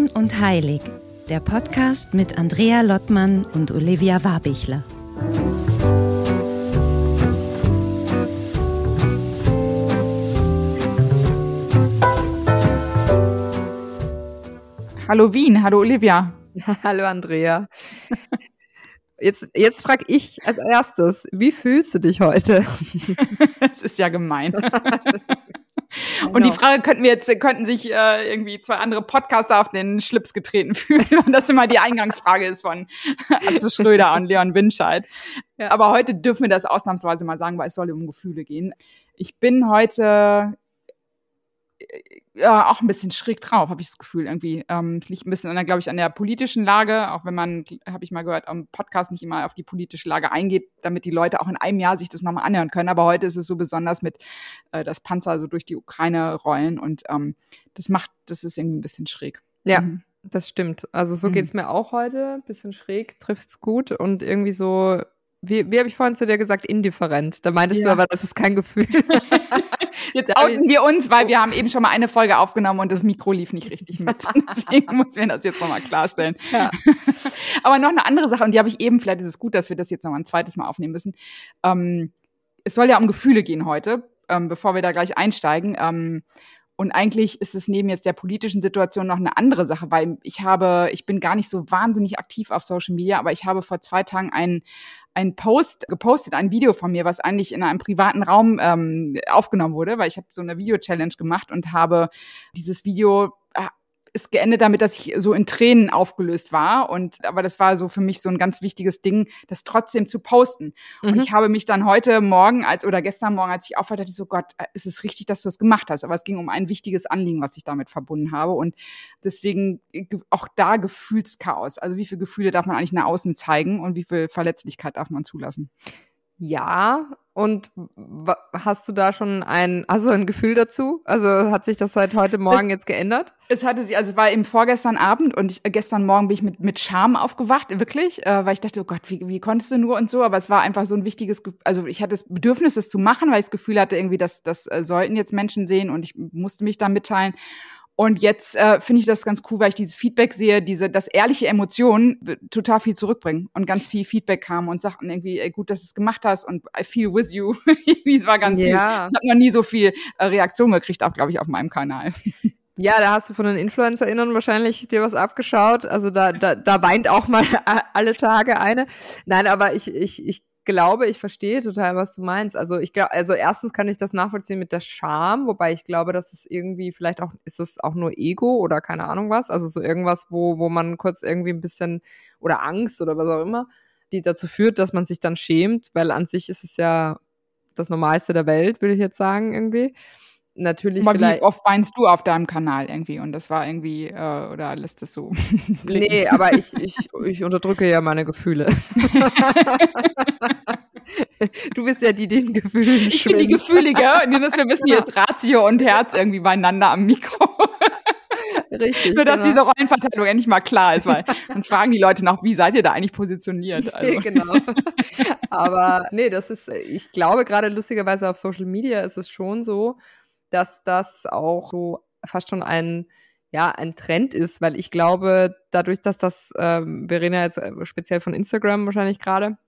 Rein und Heilig, der Podcast mit Andrea Lottmann und Olivia Warbichler. Hallo Wien, hallo Olivia. hallo Andrea. Jetzt, jetzt frage ich als erstes, wie fühlst du dich heute? das ist ja gemein. Und die Frage könnten wir jetzt, könnten sich äh, irgendwie zwei andere Podcaster auf den Schlips getreten fühlen, und das immer die Eingangsfrage ist von Atze Schröder und Leon Winscheid. Ja. Aber heute dürfen wir das ausnahmsweise mal sagen, weil es soll um Gefühle gehen. Ich bin heute ja, auch ein bisschen schräg drauf, habe ich das Gefühl irgendwie. Ähm, es liegt ein bisschen, an glaube ich, an der politischen Lage, auch wenn man, habe ich mal gehört, am Podcast nicht immer auf die politische Lage eingeht, damit die Leute auch in einem Jahr sich das nochmal anhören können. Aber heute ist es so besonders mit, äh, dass Panzer so durch die Ukraine rollen und ähm, das macht, das ist irgendwie ein bisschen schräg. Ja. Mhm. Das stimmt. Also so mhm. geht's mir auch heute. Bisschen schräg, trifft's gut und irgendwie so wie, wie habe ich vorhin zu dir gesagt, indifferent. Da meintest ja. du aber, das ist kein Gefühl. Jetzt outen wir uns, weil wir haben eben schon mal eine Folge aufgenommen und das Mikro lief nicht richtig mit. Deswegen muss wir das jetzt nochmal klarstellen. Ja. aber noch eine andere Sache, und die habe ich eben, vielleicht ist es gut, dass wir das jetzt nochmal ein zweites Mal aufnehmen müssen. Ähm, es soll ja um Gefühle gehen heute, ähm, bevor wir da gleich einsteigen. Ähm, und eigentlich ist es neben jetzt der politischen Situation noch eine andere Sache, weil ich habe, ich bin gar nicht so wahnsinnig aktiv auf Social Media, aber ich habe vor zwei Tagen einen ein Post gepostet, ein Video von mir, was eigentlich in einem privaten Raum ähm, aufgenommen wurde, weil ich habe so eine Video-Challenge gemacht und habe dieses Video ist geendet damit, dass ich so in Tränen aufgelöst war. Und aber das war so für mich so ein ganz wichtiges Ding, das trotzdem zu posten. Mhm. Und ich habe mich dann heute Morgen als oder gestern Morgen, als ich aufwachte, dachte ich so, Gott, äh, ist es richtig, dass du das gemacht hast? Aber es ging um ein wichtiges Anliegen, was ich damit verbunden habe. Und deswegen äh, auch da Gefühlschaos. Also wie viele Gefühle darf man eigentlich nach außen zeigen und wie viel Verletzlichkeit darf man zulassen? Ja, und hast du da schon ein, du ein Gefühl dazu? Also hat sich das seit heute Morgen es, jetzt geändert? Es hatte sich, also es war eben vorgestern Abend und ich, äh, gestern Morgen bin ich mit, mit Scham aufgewacht, wirklich, äh, weil ich dachte, oh Gott, wie, wie konntest du nur und so, aber es war einfach so ein wichtiges, also ich hatte das Bedürfnis, es zu machen, weil ich das Gefühl hatte, irgendwie, dass das äh, sollten jetzt Menschen sehen und ich musste mich da mitteilen. Und jetzt äh, finde ich das ganz cool, weil ich dieses Feedback sehe, diese, dass ehrliche Emotionen total viel zurückbringen und ganz viel Feedback kam und sagten irgendwie, ey, gut, dass du es gemacht hast und I feel with you. es war ganz ja. süß. Ich habe noch nie so viel äh, Reaktion gekriegt, auch glaube ich auf meinem Kanal. Ja, da hast du von den InfluencerInnen wahrscheinlich dir was abgeschaut. Also da, da, da weint auch mal alle Tage eine. Nein, aber ich, ich, ich glaube, ich verstehe total, was du meinst. Also ich glaube, also erstens kann ich das nachvollziehen mit der Scham, wobei ich glaube, dass es irgendwie vielleicht auch, ist es auch nur Ego oder keine Ahnung was. Also so irgendwas, wo, wo man kurz irgendwie ein bisschen oder Angst oder was auch immer, die dazu führt, dass man sich dann schämt, weil an sich ist es ja das Normalste der Welt, würde ich jetzt sagen, irgendwie natürlich Aber wie oft weinst du auf deinem Kanal irgendwie und das war irgendwie äh, oder lässt das so Nee, aber ich, ich, ich unterdrücke ja meine Gefühle. du bist ja die, die den Gefühlen Ich bin die Gefühlige und dass wir wissen, hier ist Ratio und Herz irgendwie beieinander am Mikro. Richtig. Nur, dass genau. diese Rollenverteilung endlich mal klar ist, weil uns fragen die Leute noch, wie seid ihr da eigentlich positioniert? Also. genau. Aber nee, das ist, ich glaube gerade lustigerweise auf Social Media ist es schon so, dass das auch so fast schon ein ja, ein Trend ist, weil ich glaube, dadurch, dass das, ähm, wir reden ja jetzt äh, speziell von Instagram wahrscheinlich gerade,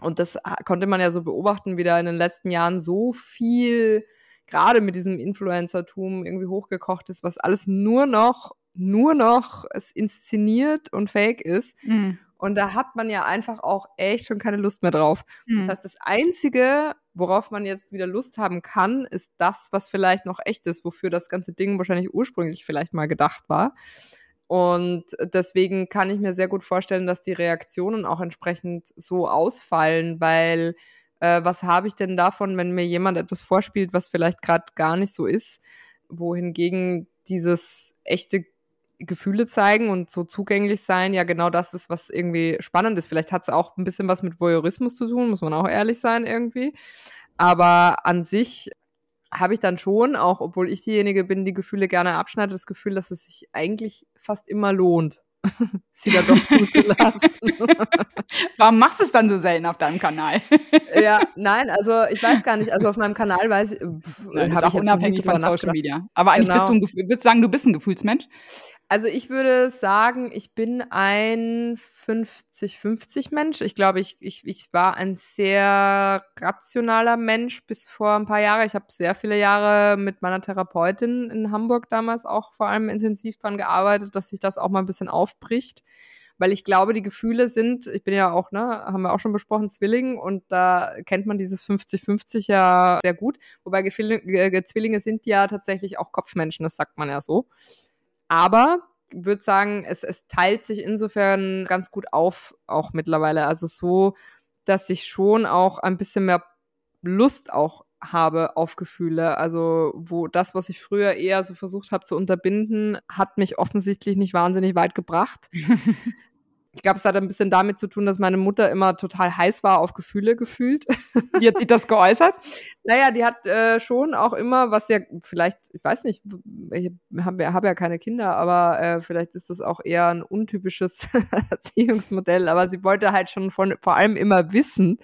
und das konnte man ja so beobachten, wie da in den letzten Jahren so viel, gerade mit diesem Influencertum irgendwie hochgekocht ist, was alles nur noch, nur noch es inszeniert und fake ist. Mhm. Und da hat man ja einfach auch echt schon keine Lust mehr drauf. Mhm. Das heißt, das Einzige, worauf man jetzt wieder Lust haben kann, ist das, was vielleicht noch echt ist, wofür das ganze Ding wahrscheinlich ursprünglich vielleicht mal gedacht war. Und deswegen kann ich mir sehr gut vorstellen, dass die Reaktionen auch entsprechend so ausfallen, weil äh, was habe ich denn davon, wenn mir jemand etwas vorspielt, was vielleicht gerade gar nicht so ist, wohingegen dieses echte Gefühle zeigen und so zugänglich sein, ja genau das ist, was irgendwie spannend ist. Vielleicht hat es auch ein bisschen was mit Voyeurismus zu tun, muss man auch ehrlich sein irgendwie. Aber an sich habe ich dann schon, auch obwohl ich diejenige bin, die Gefühle gerne abschneidet, das Gefühl, dass es sich eigentlich fast immer lohnt, sie da doch zuzulassen. Warum machst du es dann so selten auf deinem Kanal? ja, nein, also ich weiß gar nicht. Also auf meinem Kanal weiß ich, habe ich auch unabhängig von Social Media. Aber eigentlich genau. bist du ein, würdest du sagen, du bist ein Gefühlsmensch? Also ich würde sagen, ich bin ein 50-50 Mensch. Ich glaube, ich, ich, ich war ein sehr rationaler Mensch bis vor ein paar Jahren. Ich habe sehr viele Jahre mit meiner Therapeutin in Hamburg damals auch vor allem intensiv dran gearbeitet, dass sich das auch mal ein bisschen aufbricht. Weil ich glaube, die Gefühle sind, ich bin ja auch, ne, haben wir auch schon besprochen, Zwilling und da kennt man dieses 50-50 ja sehr gut. Wobei Gefilling, Zwillinge sind ja tatsächlich auch Kopfmenschen, das sagt man ja so. Aber würde sagen, es, es teilt sich insofern ganz gut auf, auch mittlerweile. Also so, dass ich schon auch ein bisschen mehr Lust auch habe auf Gefühle. Also, wo das, was ich früher eher so versucht habe zu unterbinden, hat mich offensichtlich nicht wahnsinnig weit gebracht. Ich glaube, es hat ein bisschen damit zu tun, dass meine Mutter immer total heiß war auf Gefühle gefühlt. Wie hat sich das geäußert? naja, die hat äh, schon auch immer, was ja vielleicht, ich weiß nicht, ich habe hab ja keine Kinder, aber äh, vielleicht ist das auch eher ein untypisches Erziehungsmodell. Aber sie wollte halt schon von, vor allem immer wissen,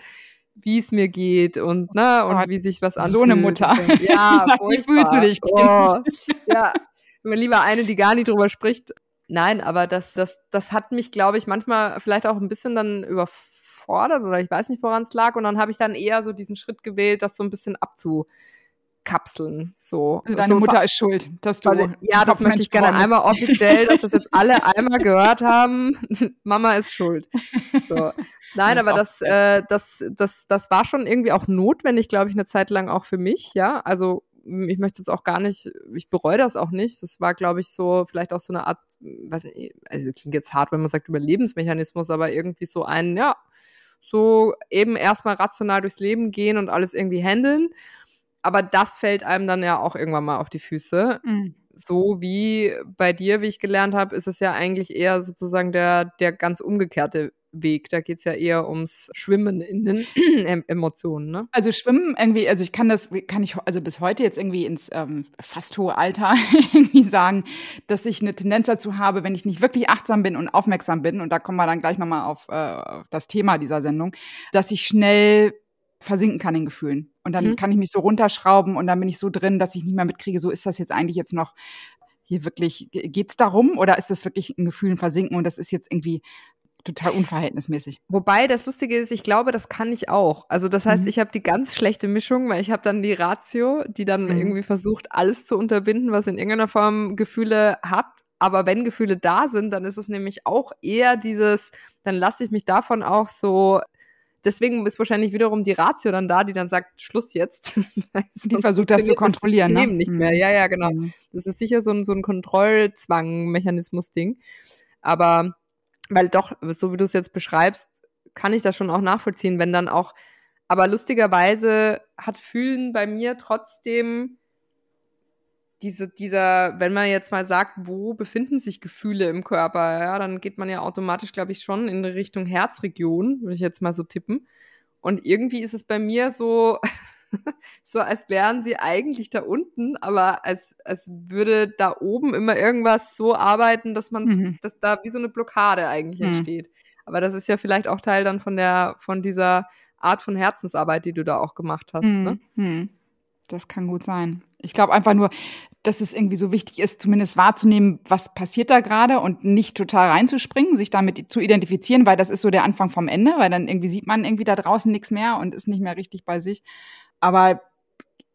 wie es mir geht und ne und oh, wie sich was anfühlt. So eine Mutter. Und, ja, wie fühlst du dich? Oh, ja, lieber eine, die gar nicht drüber spricht Nein, aber das, das, das hat mich, glaube ich, manchmal vielleicht auch ein bisschen dann überfordert oder ich weiß nicht, woran es lag. Und dann habe ich dann eher so diesen Schritt gewählt, das so ein bisschen abzukapseln. So. Also deine so Mutter ist schuld, dass du. Also, ja, das möchte ich gerne einmal offiziell, dass das jetzt alle einmal gehört haben. Mama ist schuld. So. Nein, das aber das, äh, das, das, das war schon irgendwie auch notwendig, glaube ich, eine Zeit lang auch für mich, ja. Also ich möchte es auch gar nicht, ich bereue das auch nicht. Das war, glaube ich, so vielleicht auch so eine Art, weiß nicht, also klingt jetzt hart, wenn man sagt Überlebensmechanismus, aber irgendwie so ein, ja, so eben erstmal rational durchs Leben gehen und alles irgendwie handeln. Aber das fällt einem dann ja auch irgendwann mal auf die Füße. Mhm. So wie bei dir, wie ich gelernt habe, ist es ja eigentlich eher sozusagen der, der ganz umgekehrte Weg. Da geht es ja eher ums Schwimmen in den Emotionen. Ne? Also Schwimmen irgendwie, also ich kann das, kann ich also bis heute jetzt irgendwie ins ähm, fast hohe Alter irgendwie sagen, dass ich eine Tendenz dazu habe, wenn ich nicht wirklich achtsam bin und aufmerksam bin, und da kommen wir dann gleich nochmal auf äh, das Thema dieser Sendung, dass ich schnell versinken kann in Gefühlen. Und dann mhm. kann ich mich so runterschrauben und dann bin ich so drin, dass ich nicht mehr mitkriege, so ist das jetzt eigentlich jetzt noch hier wirklich, geht es darum oder ist das wirklich ein Gefühl versinken und das ist jetzt irgendwie total unverhältnismäßig. Wobei das Lustige ist, ich glaube, das kann ich auch. Also das heißt, mhm. ich habe die ganz schlechte Mischung, weil ich habe dann die Ratio, die dann mhm. irgendwie versucht, alles zu unterbinden, was in irgendeiner Form Gefühle hat. Aber wenn Gefühle da sind, dann ist es nämlich auch eher dieses, dann lasse ich mich davon auch so deswegen ist wahrscheinlich wiederum die Ratio dann da, die dann sagt, Schluss jetzt. die versucht das zu kontrollieren. Das ne? nicht mehr. Mhm. Ja, ja, genau. Mhm. Das ist sicher so ein, so ein Kontrollzwang-Mechanismus-Ding. Aber weil doch, so wie du es jetzt beschreibst, kann ich das schon auch nachvollziehen, wenn dann auch, aber lustigerweise hat Fühlen bei mir trotzdem diese, dieser, wenn man jetzt mal sagt, wo befinden sich Gefühle im Körper, ja, dann geht man ja automatisch, glaube ich, schon in Richtung Herzregion, würde ich jetzt mal so tippen. Und irgendwie ist es bei mir so, so als wären sie eigentlich da unten, aber als, als würde da oben immer irgendwas so arbeiten, dass man, mhm. dass da wie so eine Blockade eigentlich mhm. entsteht. Aber das ist ja vielleicht auch Teil dann von der, von dieser Art von Herzensarbeit, die du da auch gemacht hast. Mhm. Ne? Mhm. Das kann gut sein. Ich glaube einfach nur, dass es irgendwie so wichtig ist, zumindest wahrzunehmen, was passiert da gerade und nicht total reinzuspringen, sich damit zu identifizieren, weil das ist so der Anfang vom Ende, weil dann irgendwie sieht man irgendwie da draußen nichts mehr und ist nicht mehr richtig bei sich. Aber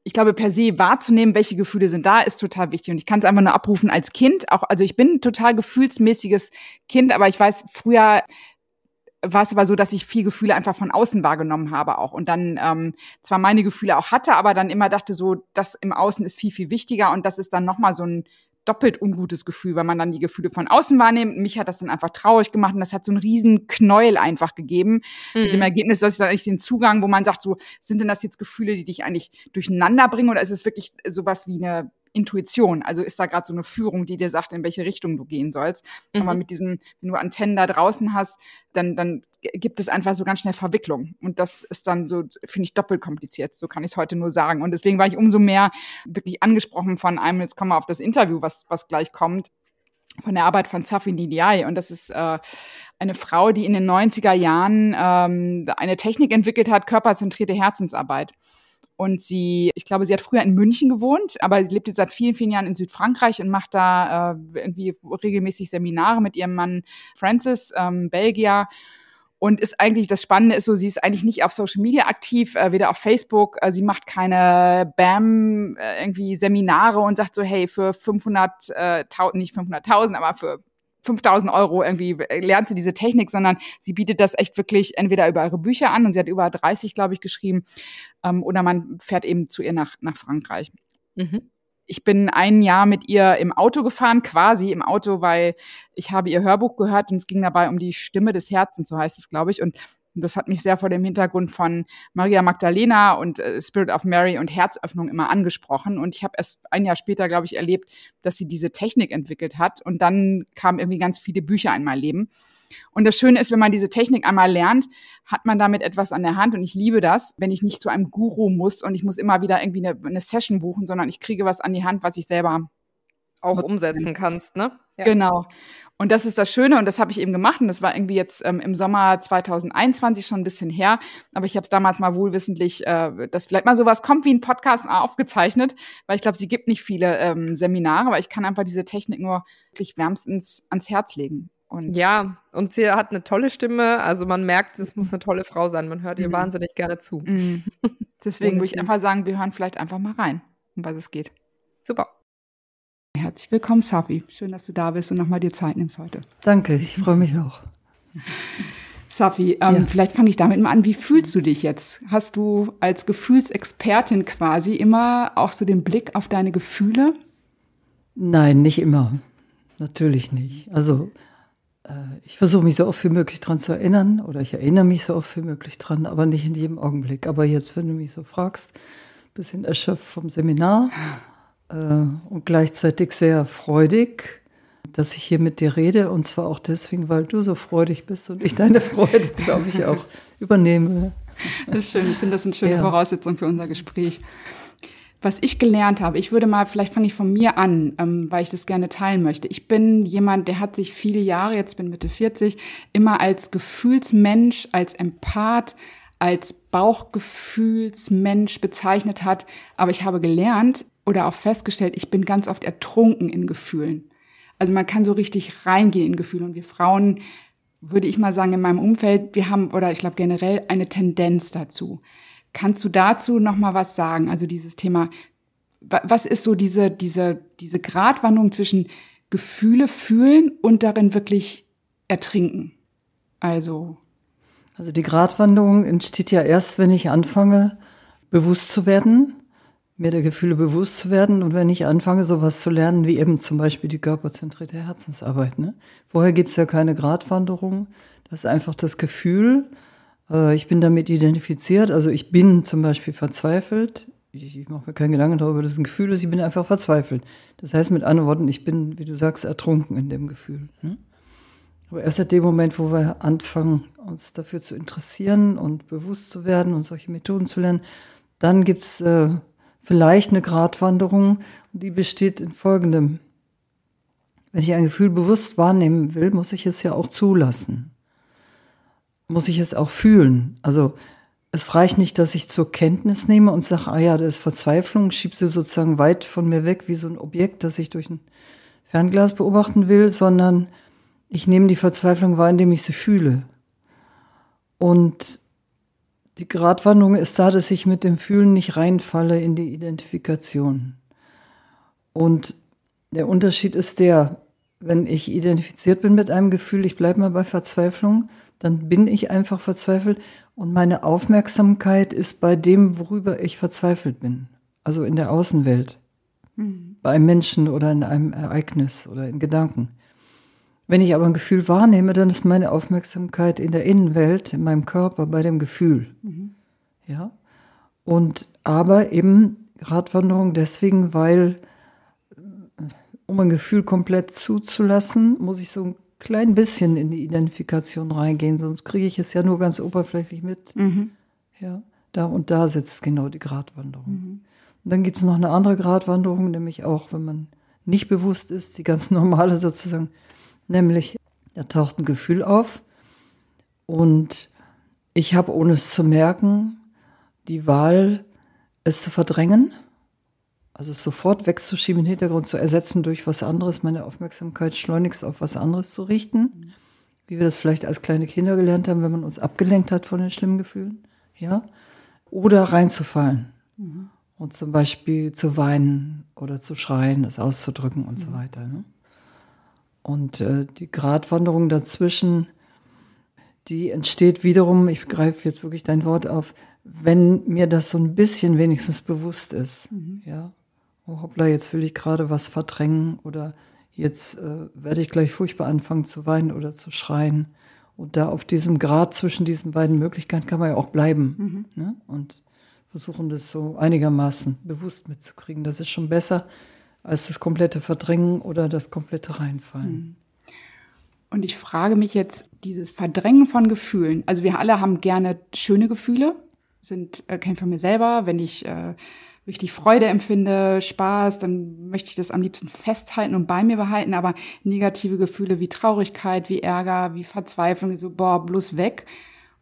ich glaube, per se wahrzunehmen, welche Gefühle sind da, ist total wichtig. Und ich kann es einfach nur abrufen als Kind. Auch, also ich bin ein total gefühlsmäßiges Kind, aber ich weiß, früher war es aber so, dass ich viel Gefühle einfach von außen wahrgenommen habe auch. Und dann ähm, zwar meine Gefühle auch hatte, aber dann immer dachte so, das im Außen ist viel, viel wichtiger. Und das ist dann nochmal so ein doppelt ungutes Gefühl, weil man dann die Gefühle von außen wahrnimmt. Mich hat das dann einfach traurig gemacht und das hat so einen riesen Knäuel einfach gegeben. Mhm. Mit dem Ergebnis, dass ich dann eigentlich den Zugang, wo man sagt, so, sind denn das jetzt Gefühle, die dich eigentlich durcheinander bringen oder ist es wirklich sowas wie eine Intuition. Also ist da gerade so eine Führung, die dir sagt, in welche Richtung du gehen sollst. Mhm. Aber mit diesen, wenn du Antennen da draußen hast, dann, dann gibt es einfach so ganz schnell Verwicklung. Und das ist dann so, finde ich, doppelt kompliziert. So kann ich es heute nur sagen. Und deswegen war ich umso mehr wirklich angesprochen von einem, jetzt kommen wir auf das Interview, was, was gleich kommt, von der Arbeit von Safi Ndiaye. Und das ist äh, eine Frau, die in den 90er Jahren ähm, eine Technik entwickelt hat, körperzentrierte Herzensarbeit. Und sie, ich glaube, sie hat früher in München gewohnt, aber sie lebt jetzt seit vielen, vielen Jahren in Südfrankreich und macht da äh, irgendwie regelmäßig Seminare mit ihrem Mann Francis, ähm, Belgier. Und ist eigentlich, das Spannende ist so, sie ist eigentlich nicht auf Social Media aktiv, äh, weder auf Facebook, äh, sie macht keine BAM, äh, irgendwie Seminare und sagt so, hey, für 500, äh, nicht 500.000, aber für 5000 Euro irgendwie lernt sie diese Technik, sondern sie bietet das echt wirklich entweder über ihre Bücher an und sie hat über 30, glaube ich, geschrieben, ähm, oder man fährt eben zu ihr nach, nach Frankreich. Mhm. Ich bin ein Jahr mit ihr im Auto gefahren, quasi im Auto, weil ich habe ihr Hörbuch gehört und es ging dabei um die Stimme des Herzens, so heißt es, glaube ich. Und das hat mich sehr vor dem Hintergrund von Maria Magdalena und äh, Spirit of Mary und Herzöffnung immer angesprochen. Und ich habe erst ein Jahr später, glaube ich, erlebt, dass sie diese Technik entwickelt hat. Und dann kamen irgendwie ganz viele Bücher in mein Leben. Und das Schöne ist, wenn man diese Technik einmal lernt, hat man damit etwas an der Hand. Und ich liebe das, wenn ich nicht zu einem Guru muss und ich muss immer wieder irgendwie eine, eine Session buchen, sondern ich kriege was an die Hand, was ich selber auch umsetzen kannst, ne? Ja. Genau. Und das ist das Schöne und das habe ich eben gemacht und das war irgendwie jetzt ähm, im Sommer 2021 schon ein bisschen her, aber ich habe es damals mal wohlwissentlich, äh, dass vielleicht mal sowas kommt wie ein Podcast aufgezeichnet, weil ich glaube, sie gibt nicht viele ähm, Seminare, aber ich kann einfach diese Technik nur wirklich wärmstens ans Herz legen. Und ja, und sie hat eine tolle Stimme, also man merkt, es muss eine tolle Frau sein, man hört ihr mhm. wahnsinnig gerne zu. Mhm. Deswegen würde ich einfach sagen, wir hören vielleicht einfach mal rein, um was es geht. Super. Herzlich willkommen, Safi. Schön, dass du da bist und nochmal dir Zeit nimmst heute. Danke, ich freue mich auch. Safi, ähm, ja. vielleicht fange ich damit mal an. Wie fühlst du dich jetzt? Hast du als Gefühlsexpertin quasi immer auch so den Blick auf deine Gefühle? Nein, nicht immer. Natürlich nicht. Also ich versuche mich so oft wie möglich dran zu erinnern oder ich erinnere mich so oft wie möglich dran, aber nicht in jedem Augenblick. Aber jetzt, wenn du mich so fragst, bisschen erschöpft vom Seminar äh, und gleichzeitig sehr freudig, dass ich hier mit dir rede. Und zwar auch deswegen, weil du so freudig bist und ich deine Freude, glaube ich, auch übernehme. Das ist schön. Ich finde das eine schöne ja. Voraussetzung für unser Gespräch. Was ich gelernt habe, ich würde mal, vielleicht fange ich von mir an, ähm, weil ich das gerne teilen möchte. Ich bin jemand, der hat sich viele Jahre, jetzt bin Mitte 40, immer als Gefühlsmensch, als Empath, als Bauchgefühlsmensch bezeichnet hat. Aber ich habe gelernt, oder auch festgestellt, ich bin ganz oft ertrunken in Gefühlen. Also man kann so richtig reingehen in Gefühle und wir Frauen, würde ich mal sagen, in meinem Umfeld, wir haben, oder ich glaube generell, eine Tendenz dazu. Kannst du dazu noch mal was sagen? Also dieses Thema, was ist so diese, diese, diese Gratwanderung zwischen Gefühle fühlen und darin wirklich ertrinken? Also. Also die Gratwanderung entsteht ja erst, wenn ich anfange, bewusst zu werden mir der Gefühle bewusst zu werden und wenn ich anfange, sowas zu lernen, wie eben zum Beispiel die körperzentrierte Herzensarbeit. Ne? Vorher gibt's ja keine Gratwanderung, das ist einfach das Gefühl, äh, ich bin damit identifiziert, also ich bin zum Beispiel verzweifelt, ich, ich mache mir keinen Gedanken darüber, dass es ein Gefühl ist, ich bin einfach verzweifelt. Das heißt mit anderen Worten, ich bin, wie du sagst, ertrunken in dem Gefühl. Ne? Aber erst seit dem Moment, wo wir anfangen, uns dafür zu interessieren und bewusst zu werden und solche Methoden zu lernen, dann gibt's äh, vielleicht eine Gratwanderung, die besteht in folgendem. Wenn ich ein Gefühl bewusst wahrnehmen will, muss ich es ja auch zulassen. Muss ich es auch fühlen. Also es reicht nicht, dass ich zur Kenntnis nehme und sage, ah ja, das ist Verzweiflung, schiebe sie sozusagen weit von mir weg, wie so ein Objekt, das ich durch ein Fernglas beobachten will, sondern ich nehme die Verzweiflung wahr, indem ich sie fühle. Und die Gratwanderung ist da, dass ich mit dem Fühlen nicht reinfalle in die Identifikation. Und der Unterschied ist der, wenn ich identifiziert bin mit einem Gefühl, ich bleibe mal bei Verzweiflung, dann bin ich einfach verzweifelt und meine Aufmerksamkeit ist bei dem, worüber ich verzweifelt bin. Also in der Außenwelt, mhm. bei einem Menschen oder in einem Ereignis oder in Gedanken. Wenn ich aber ein Gefühl wahrnehme, dann ist meine Aufmerksamkeit in der Innenwelt, in meinem Körper, bei dem Gefühl. Mhm. Ja. Und aber eben Radwanderung deswegen, weil um ein Gefühl komplett zuzulassen, muss ich so ein klein bisschen in die Identifikation reingehen, sonst kriege ich es ja nur ganz oberflächlich mit. Mhm. Ja, da und da sitzt genau die Gratwanderung. Mhm. Und dann gibt es noch eine andere Gratwanderung, nämlich auch, wenn man nicht bewusst ist, die ganz normale sozusagen nämlich da taucht ein Gefühl auf und ich habe, ohne es zu merken, die Wahl, es zu verdrängen, also es sofort wegzuschieben, im Hintergrund zu ersetzen durch was anderes, meine Aufmerksamkeit schleunigst auf was anderes zu richten, wie wir das vielleicht als kleine Kinder gelernt haben, wenn man uns abgelenkt hat von den schlimmen Gefühlen, ja, oder reinzufallen mhm. und zum Beispiel zu weinen oder zu schreien, das auszudrücken und mhm. so weiter. Ne? Und äh, die Gratwanderung dazwischen, die entsteht wiederum, ich greife jetzt wirklich dein Wort auf, wenn mir das so ein bisschen wenigstens bewusst ist. Mhm. Ja, oh hoppla, jetzt will ich gerade was verdrängen oder jetzt äh, werde ich gleich furchtbar anfangen zu weinen oder zu schreien. Und da auf diesem Grad zwischen diesen beiden Möglichkeiten kann man ja auch bleiben mhm. ne? und versuchen, das so einigermaßen bewusst mitzukriegen. Das ist schon besser als das komplette Verdrängen oder das komplette Reinfallen. Mhm. Und ich frage mich jetzt, dieses Verdrängen von Gefühlen. Also wir alle haben gerne schöne Gefühle, sind, äh, kenne von mir selber, wenn ich äh, richtig Freude empfinde, Spaß, dann möchte ich das am liebsten festhalten und bei mir behalten. Aber negative Gefühle wie Traurigkeit, wie Ärger, wie Verzweiflung, so, boah, bloß weg.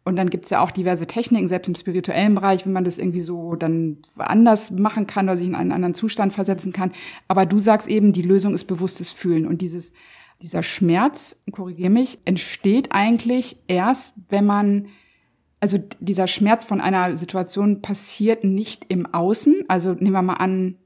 Und dann gibt's ja auch diverse Techniken, selbst im spirituellen Bereich, wenn man das irgendwie so dann anders machen kann oder sich in einen anderen Zustand versetzen kann. Aber du sagst eben, die Lösung ist bewusstes Fühlen. Und dieses, dieser Schmerz, korrigier mich, entsteht eigentlich erst, wenn man also dieser Schmerz von einer Situation passiert nicht im Außen. Also nehmen wir mal an,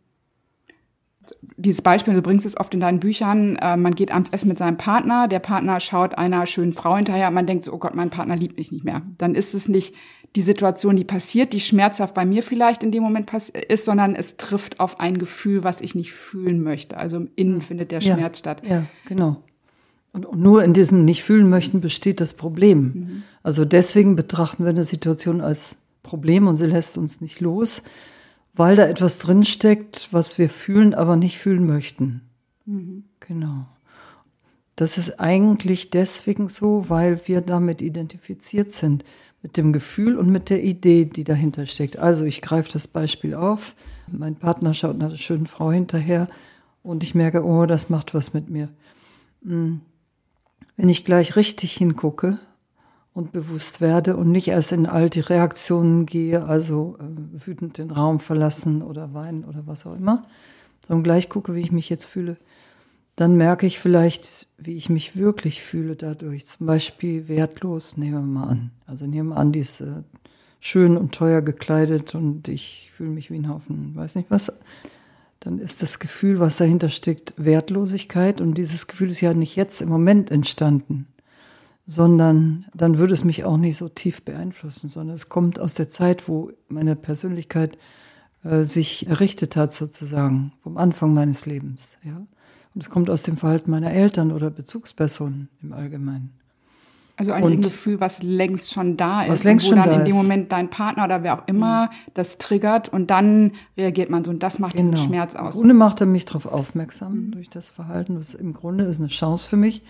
dieses Beispiel, du bringst es oft in deinen Büchern, äh, man geht abends essen mit seinem Partner, der Partner schaut einer schönen Frau hinterher, man denkt so, oh Gott, mein Partner liebt mich nicht mehr. Dann ist es nicht die Situation, die passiert, die schmerzhaft bei mir vielleicht in dem Moment ist, sondern es trifft auf ein Gefühl, was ich nicht fühlen möchte. Also im Innen findet der ja, Schmerz statt. Ja, genau. Und, nur in diesem nicht fühlen möchten besteht das Problem. Mhm. Also deswegen betrachten wir eine Situation als Problem und sie lässt uns nicht los, weil da etwas drinsteckt, was wir fühlen, aber nicht fühlen möchten. Mhm. Genau. Das ist eigentlich deswegen so, weil wir damit identifiziert sind, mit dem Gefühl und mit der Idee, die dahinter steckt. Also ich greife das Beispiel auf. Mein Partner schaut nach einer schönen Frau hinterher und ich merke, oh, das macht was mit mir. Hm. Wenn ich gleich richtig hingucke und bewusst werde und nicht erst in all die Reaktionen gehe, also äh, wütend den Raum verlassen oder weinen oder was auch immer, sondern gleich gucke, wie ich mich jetzt fühle, dann merke ich vielleicht, wie ich mich wirklich fühle dadurch. Zum Beispiel wertlos, nehmen wir mal an. Also nehmen wir an, die ist äh, schön und teuer gekleidet und ich fühle mich wie ein Haufen, weiß nicht was dann ist das Gefühl, was dahinter steckt, Wertlosigkeit. Und dieses Gefühl ist ja nicht jetzt im Moment entstanden, sondern dann würde es mich auch nicht so tief beeinflussen, sondern es kommt aus der Zeit, wo meine Persönlichkeit äh, sich errichtet hat, sozusagen, vom Anfang meines Lebens. Ja? Und es kommt aus dem Verhalten meiner Eltern oder Bezugspersonen im Allgemeinen. Also eigentlich und ein Gefühl, was längst schon da ist. Was längst wo schon dann da in dem. Moment dein Partner oder wer auch immer mhm. das triggert und dann reagiert man so und das macht genau. diesen Schmerz aus. Grunde macht er mich darauf aufmerksam mhm. durch das Verhalten. Das im Grunde ist eine Chance für mich,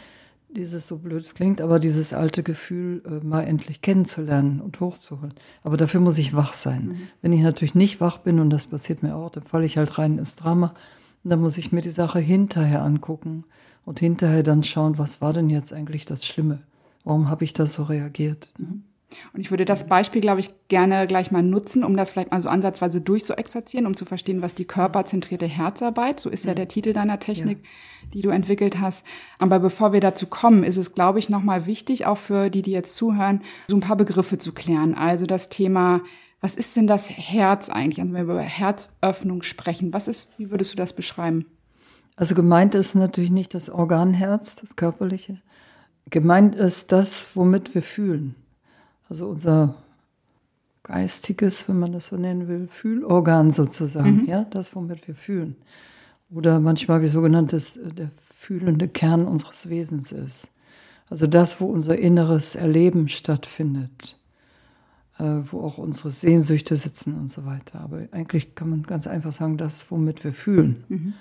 dieses so blöd es klingt, aber dieses alte Gefühl äh, mal endlich kennenzulernen und hochzuholen. Aber dafür muss ich wach sein. Mhm. Wenn ich natürlich nicht wach bin und das passiert mir auch, dann falle ich halt rein ins Drama. Und dann muss ich mir die Sache hinterher angucken und hinterher dann schauen, was war denn jetzt eigentlich das Schlimme? Warum habe ich da so reagiert? Mhm. Und ich würde das Beispiel, glaube ich, gerne gleich mal nutzen, um das vielleicht mal so ansatzweise durchzuexerzieren, um zu verstehen, was die körperzentrierte Herzarbeit, so ist ja der Titel deiner Technik, ja. die du entwickelt hast. Aber bevor wir dazu kommen, ist es, glaube ich, nochmal wichtig, auch für die, die jetzt zuhören, so ein paar Begriffe zu klären. Also das Thema, was ist denn das Herz eigentlich? Also wenn wir über Herzöffnung sprechen, was ist, wie würdest du das beschreiben? Also gemeint ist natürlich nicht das Organherz, das körperliche, Gemeint ist das, womit wir fühlen. Also unser geistiges, wenn man das so nennen will, Fühlorgan sozusagen, mhm. ja, das, womit wir fühlen. Oder manchmal wie sogenanntes äh, der fühlende Kern unseres Wesens ist. Also das, wo unser inneres Erleben stattfindet, äh, wo auch unsere Sehnsüchte sitzen und so weiter. Aber eigentlich kann man ganz einfach sagen, das, womit wir fühlen. Mhm.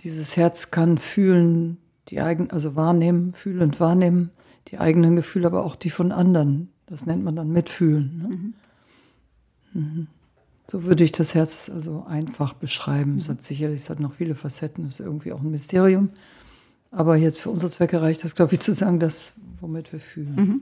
Dieses Herz kann fühlen, die eigenen, also wahrnehmen, fühlend wahrnehmen, die eigenen Gefühle, aber auch die von anderen. Das nennt man dann Mitfühlen. Ne? Mhm. Mhm. So würde ich das Herz also einfach beschreiben. Mhm. Es hat sicherlich es hat noch viele Facetten, ist irgendwie auch ein Mysterium. Aber jetzt für unsere Zwecke reicht das, glaube ich, zu sagen, das, womit wir fühlen. Mhm.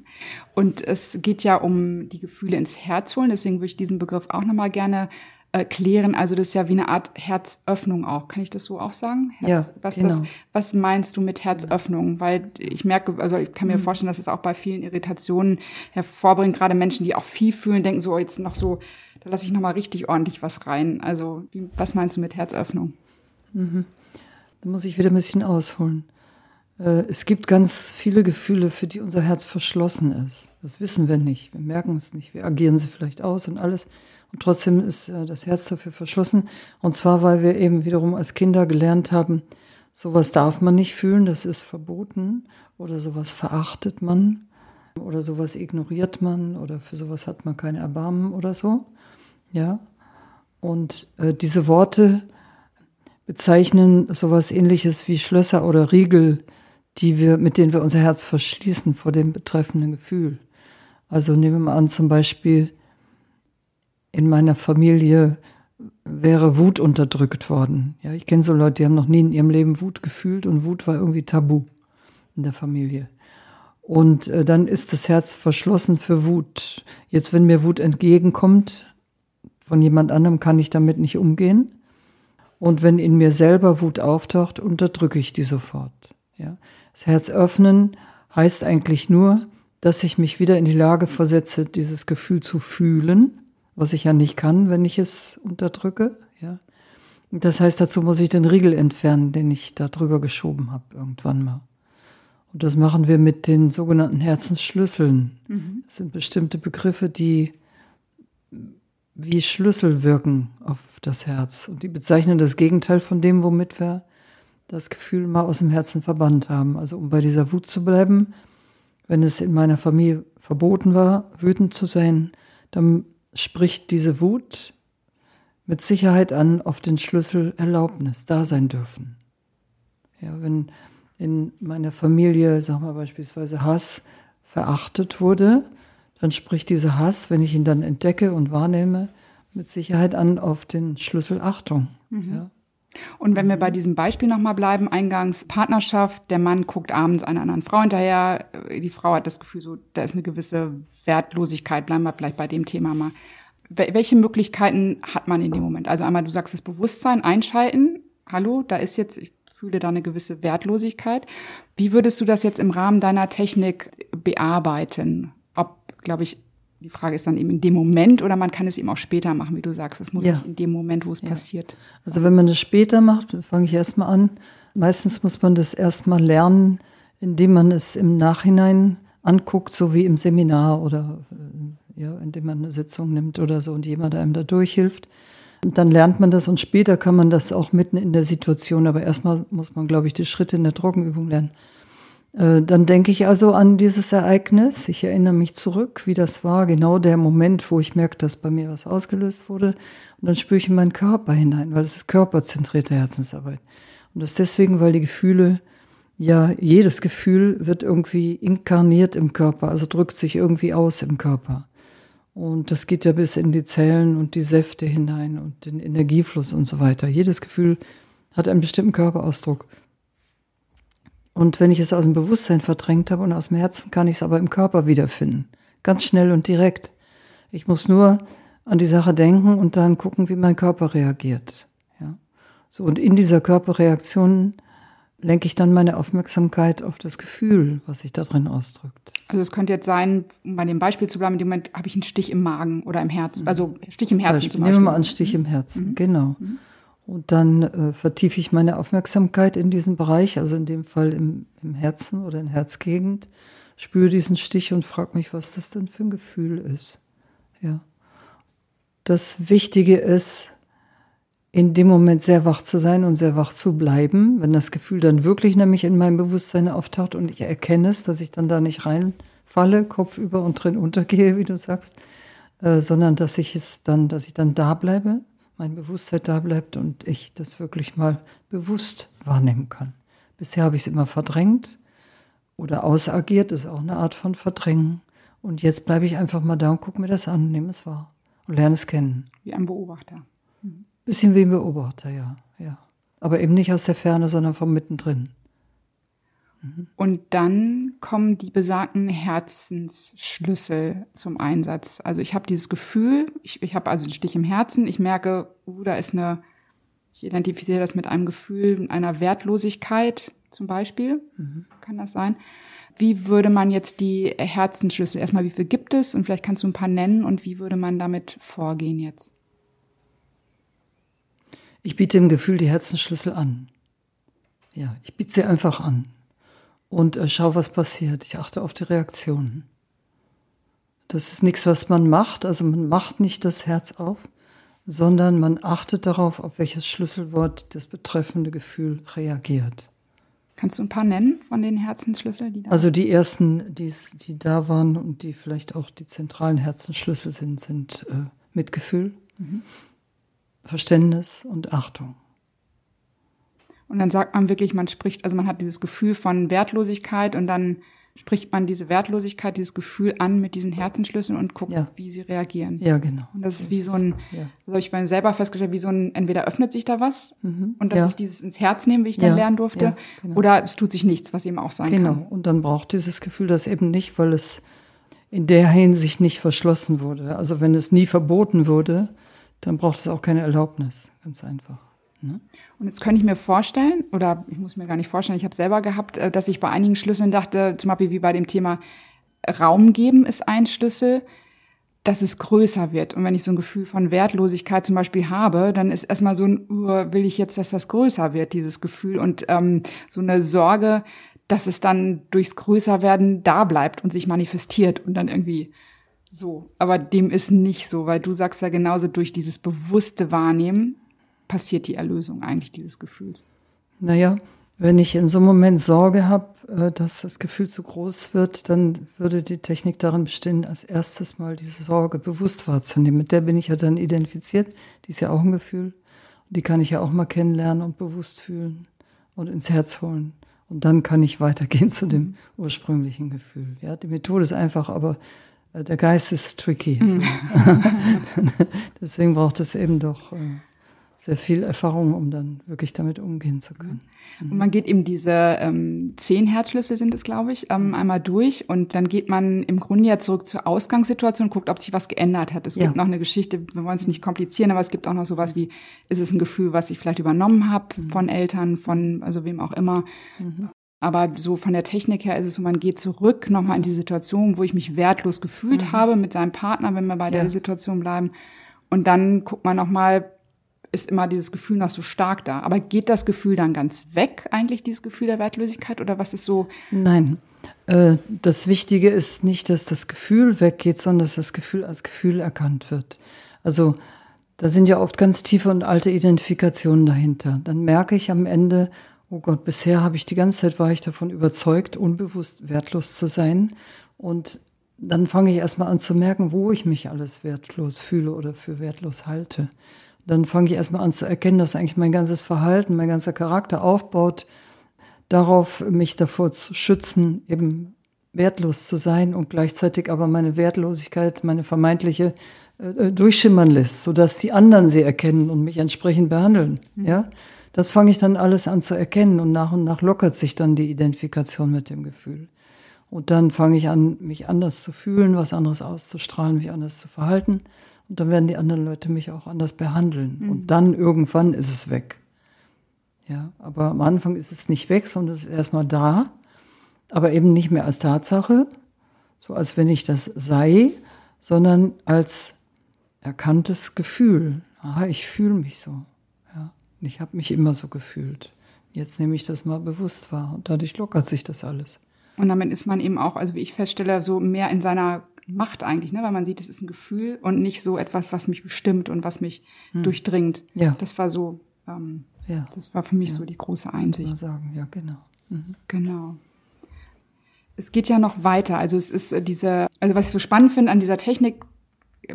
Und es geht ja um die Gefühle ins Herz holen. Deswegen würde ich diesen Begriff auch nochmal gerne äh, klären. Also das ist ja wie eine Art Herzöffnung auch. Kann ich das so auch sagen? Herz, ja, was, genau. das, was meinst du mit Herzöffnung? Weil ich merke, also ich kann mir mhm. vorstellen, dass es auch bei vielen Irritationen hervorbringt. Gerade Menschen, die auch viel fühlen, denken so, jetzt noch so, da lasse ich noch mal richtig ordentlich was rein. Also wie, was meinst du mit Herzöffnung? Mhm. Da muss ich wieder ein bisschen ausholen. Äh, es gibt ganz viele Gefühle, für die unser Herz verschlossen ist. Das wissen wir nicht. Wir merken es nicht. Wir agieren sie vielleicht aus und alles. Und trotzdem ist äh, das Herz dafür verschlossen. Und zwar, weil wir eben wiederum als Kinder gelernt haben, sowas darf man nicht fühlen, das ist verboten. Oder sowas verachtet man. Oder sowas ignoriert man. Oder für sowas hat man keine Erbarmen oder so. Ja. Und äh, diese Worte bezeichnen sowas ähnliches wie Schlösser oder Riegel, die wir, mit denen wir unser Herz verschließen vor dem betreffenden Gefühl. Also nehmen wir mal an, zum Beispiel, in meiner Familie wäre Wut unterdrückt worden. Ja, ich kenne so Leute, die haben noch nie in ihrem Leben Wut gefühlt und Wut war irgendwie tabu in der Familie. Und äh, dann ist das Herz verschlossen für Wut. Jetzt, wenn mir Wut entgegenkommt von jemand anderem, kann ich damit nicht umgehen. Und wenn in mir selber Wut auftaucht, unterdrücke ich die sofort. Ja. Das Herz öffnen heißt eigentlich nur, dass ich mich wieder in die Lage versetze, dieses Gefühl zu fühlen was ich ja nicht kann, wenn ich es unterdrücke. Ja. Das heißt, dazu muss ich den Riegel entfernen, den ich da drüber geschoben habe irgendwann mal. Und das machen wir mit den sogenannten Herzensschlüsseln. Mhm. Das sind bestimmte Begriffe, die wie Schlüssel wirken auf das Herz. Und die bezeichnen das Gegenteil von dem, womit wir das Gefühl mal aus dem Herzen verbannt haben. Also um bei dieser Wut zu bleiben, wenn es in meiner Familie verboten war, wütend zu sein, dann spricht diese Wut mit Sicherheit an auf den Schlüssel Erlaubnis, da sein dürfen. Ja, wenn in meiner Familie, sagen wir beispielsweise Hass verachtet wurde, dann spricht dieser Hass, wenn ich ihn dann entdecke und wahrnehme, mit Sicherheit an auf den Schlüssel Achtung. Mhm. Ja. Und wenn wir bei diesem Beispiel nochmal bleiben, eingangs Partnerschaft, der Mann guckt abends einer anderen Frau hinterher, die Frau hat das Gefühl, so, da ist eine gewisse Wertlosigkeit, bleiben wir vielleicht bei dem Thema mal. Welche Möglichkeiten hat man in dem Moment? Also einmal, du sagst das Bewusstsein einschalten, hallo, da ist jetzt, ich fühle da eine gewisse Wertlosigkeit. Wie würdest du das jetzt im Rahmen deiner Technik bearbeiten? Ob, glaube ich, die Frage ist dann eben in dem Moment oder man kann es eben auch später machen, wie du sagst. Es muss ja. nicht in dem Moment, wo es ja. passiert. Also wenn man es später macht, fange ich erstmal an. Meistens muss man das erstmal lernen, indem man es im Nachhinein anguckt, so wie im Seminar oder äh, ja, indem man eine Sitzung nimmt oder so und jemand einem da durchhilft. Und dann lernt man das und später kann man das auch mitten in der Situation. Aber erstmal muss man, glaube ich, die Schritte in der Trockenübung lernen. Äh, dann denke ich also an dieses Ereignis. Ich erinnere mich zurück, wie das war, genau der Moment, wo ich merke, dass bei mir was ausgelöst wurde. Und dann spüre ich in meinen Körper hinein, weil es ist körperzentrierte Herzensarbeit. Und das deswegen, weil die Gefühle, ja, jedes Gefühl wird irgendwie inkarniert im Körper, also drückt sich irgendwie aus im Körper. Und das geht ja bis in die Zellen und die Säfte hinein und den Energiefluss und so weiter. Jedes Gefühl hat einen bestimmten Körperausdruck. Und wenn ich es aus dem Bewusstsein verdrängt habe und aus dem Herzen, kann ich es aber im Körper wiederfinden. Ganz schnell und direkt. Ich muss nur an die Sache denken und dann gucken, wie mein Körper reagiert. Ja. So, und in dieser Körperreaktion lenke ich dann meine Aufmerksamkeit auf das Gefühl, was sich da drin ausdrückt. Also es könnte jetzt sein, um bei dem Beispiel zu bleiben, in dem Moment habe ich einen Stich im Magen oder im Herzen, also Stich im Herzen Beispiel. zum Beispiel. Nehmen wir mal einen Stich im Herzen, mhm. genau. Mhm. Und dann äh, vertiefe ich meine Aufmerksamkeit in diesen Bereich, also in dem Fall im, im Herzen oder in Herzgegend, spüre diesen Stich und frage mich, was das denn für ein Gefühl ist. Ja. Das Wichtige ist, in dem Moment sehr wach zu sein und sehr wach zu bleiben, wenn das Gefühl dann wirklich nämlich in meinem Bewusstsein auftaucht und ich erkenne es, dass ich dann da nicht reinfalle, kopfüber und drin untergehe, wie du sagst, äh, sondern dass ich es dann, dass ich dann da bleibe mein Bewusstsein da bleibt und ich das wirklich mal bewusst wahrnehmen kann. Bisher habe ich es immer verdrängt oder ausagiert, das ist auch eine Art von Verdrängen. Und jetzt bleibe ich einfach mal da und gucke mir das an, nehme es wahr und lerne es kennen. Wie ein Beobachter. Bisschen wie ein Beobachter, ja, ja. Aber eben nicht aus der Ferne, sondern von mittendrin. Und dann kommen die besagten Herzensschlüssel zum Einsatz. Also ich habe dieses Gefühl, ich, ich habe also einen Stich im Herzen, ich merke, uh, da ist eine, ich identifiziere das mit einem Gefühl einer Wertlosigkeit zum Beispiel, mhm. kann das sein. Wie würde man jetzt die Herzensschlüssel, erstmal wie viel gibt es und vielleicht kannst du ein paar nennen und wie würde man damit vorgehen jetzt? Ich biete dem Gefühl die Herzensschlüssel an. Ja, ich biete sie einfach an und äh, schau, was passiert. Ich achte auf die Reaktionen. Das ist nichts, was man macht. Also man macht nicht das Herz auf, sondern man achtet darauf, auf welches Schlüsselwort das betreffende Gefühl reagiert. Kannst du ein paar nennen von den Herzensschlüsseln, die da Also die ersten, die, die da waren und die vielleicht auch die zentralen Herzensschlüssel sind, sind äh, Mitgefühl, mhm. Verständnis und Achtung. Und dann sagt man wirklich, man spricht, also man hat dieses Gefühl von Wertlosigkeit und dann spricht man diese Wertlosigkeit, dieses Gefühl an mit diesen Herzensschlüsseln und guckt, ja. wie sie reagieren. Ja, genau. Und das ist wie so ein, ja. das habe ich bei mir selber festgestellt, wie so ein, entweder öffnet sich da was mhm. und das ja. ist dieses ins Herz nehmen, wie ich dann lernen durfte, genau. oder es tut sich nichts, was eben auch sein genau. kann. Genau. Und dann braucht dieses Gefühl das eben nicht, weil es in der Hinsicht nicht verschlossen wurde. Also wenn es nie verboten wurde, dann braucht es auch keine Erlaubnis, ganz einfach. Ne? Und jetzt könnte ich mir vorstellen, oder ich muss mir gar nicht vorstellen, ich habe selber gehabt, äh, dass ich bei einigen Schlüsseln dachte, zum Beispiel wie bei dem Thema Raum geben ist ein Schlüssel, dass es größer wird. Und wenn ich so ein Gefühl von Wertlosigkeit zum Beispiel habe, dann ist erstmal so ein, uh, will ich jetzt, dass das größer wird, dieses Gefühl. Und ähm, so eine Sorge, dass es dann durchs Größerwerden da bleibt und sich manifestiert und dann irgendwie so. Aber dem ist nicht so, weil du sagst ja genauso durch dieses bewusste Wahrnehmen passiert die Erlösung eigentlich dieses Gefühls? Naja, wenn ich in so einem Moment Sorge habe, äh, dass das Gefühl zu groß wird, dann würde die Technik darin bestehen, als erstes mal diese Sorge bewusst wahrzunehmen. Mit der bin ich ja dann identifiziert. Die ist ja auch ein Gefühl. Die kann ich ja auch mal kennenlernen und bewusst fühlen und ins Herz holen. Und dann kann ich weitergehen zu dem mhm. ursprünglichen Gefühl. Ja, die Methode ist einfach, aber äh, der Geist ist tricky. Mhm. Deswegen braucht es eben doch äh, sehr viel Erfahrung, um dann wirklich damit umgehen zu können. Und man geht eben diese ähm, zehn Herzschlüssel sind es, glaube ich, ähm, einmal durch und dann geht man im Grunde ja zurück zur Ausgangssituation und guckt, ob sich was geändert hat. Es ja. gibt noch eine Geschichte, wir wollen es nicht komplizieren, aber es gibt auch noch sowas wie, ist es ein Gefühl, was ich vielleicht übernommen habe von Eltern, von also wem auch immer. Mhm. Aber so von der Technik her ist es so, man geht zurück nochmal in die Situation, wo ich mich wertlos gefühlt mhm. habe mit seinem Partner, wenn wir bei ja. der Situation bleiben. Und dann guckt man nochmal, ist immer dieses Gefühl noch so stark da. Aber geht das Gefühl dann ganz weg, eigentlich, dieses Gefühl der Wertlosigkeit? Oder was ist so? Nein. Äh, das Wichtige ist nicht, dass das Gefühl weggeht, sondern dass das Gefühl als Gefühl erkannt wird. Also, da sind ja oft ganz tiefe und alte Identifikationen dahinter. Dann merke ich am Ende, oh Gott, bisher habe ich die ganze Zeit war ich davon überzeugt, unbewusst wertlos zu sein. Und dann fange ich erstmal an zu merken, wo ich mich alles wertlos fühle oder für wertlos halte dann fange ich erstmal an zu erkennen, dass eigentlich mein ganzes Verhalten, mein ganzer Charakter aufbaut, darauf mich davor zu schützen, eben wertlos zu sein und gleichzeitig aber meine Wertlosigkeit, meine vermeintliche äh, durchschimmern lässt, sodass die anderen sie erkennen und mich entsprechend behandeln. Mhm. Ja, das fange ich dann alles an zu erkennen und nach und nach lockert sich dann die Identifikation mit dem Gefühl. Und dann fange ich an, mich anders zu fühlen, was anderes auszustrahlen, mich anders zu verhalten. Und dann werden die anderen Leute mich auch anders behandeln. Mhm. Und dann irgendwann ist es weg. Ja, aber am Anfang ist es nicht weg, sondern es ist erstmal da, aber eben nicht mehr als Tatsache, so als wenn ich das sei, sondern als erkanntes Gefühl. Aha, ich fühle mich so. Ja, ich habe mich immer so gefühlt. Jetzt nehme ich das mal bewusst wahr und dadurch lockert sich das alles. Und damit ist man eben auch, also wie ich feststelle, so mehr in seiner macht eigentlich, ne? weil man sieht, es ist ein Gefühl und nicht so etwas, was mich bestimmt und was mich hm. durchdringt. Ja. Das war so, ähm, ja. das war für mich ja. so die große Einsicht. Sagen, ja, genau. Mhm. Genau. Es geht ja noch weiter. Also es ist äh, diese, also was ich so spannend finde an dieser Technik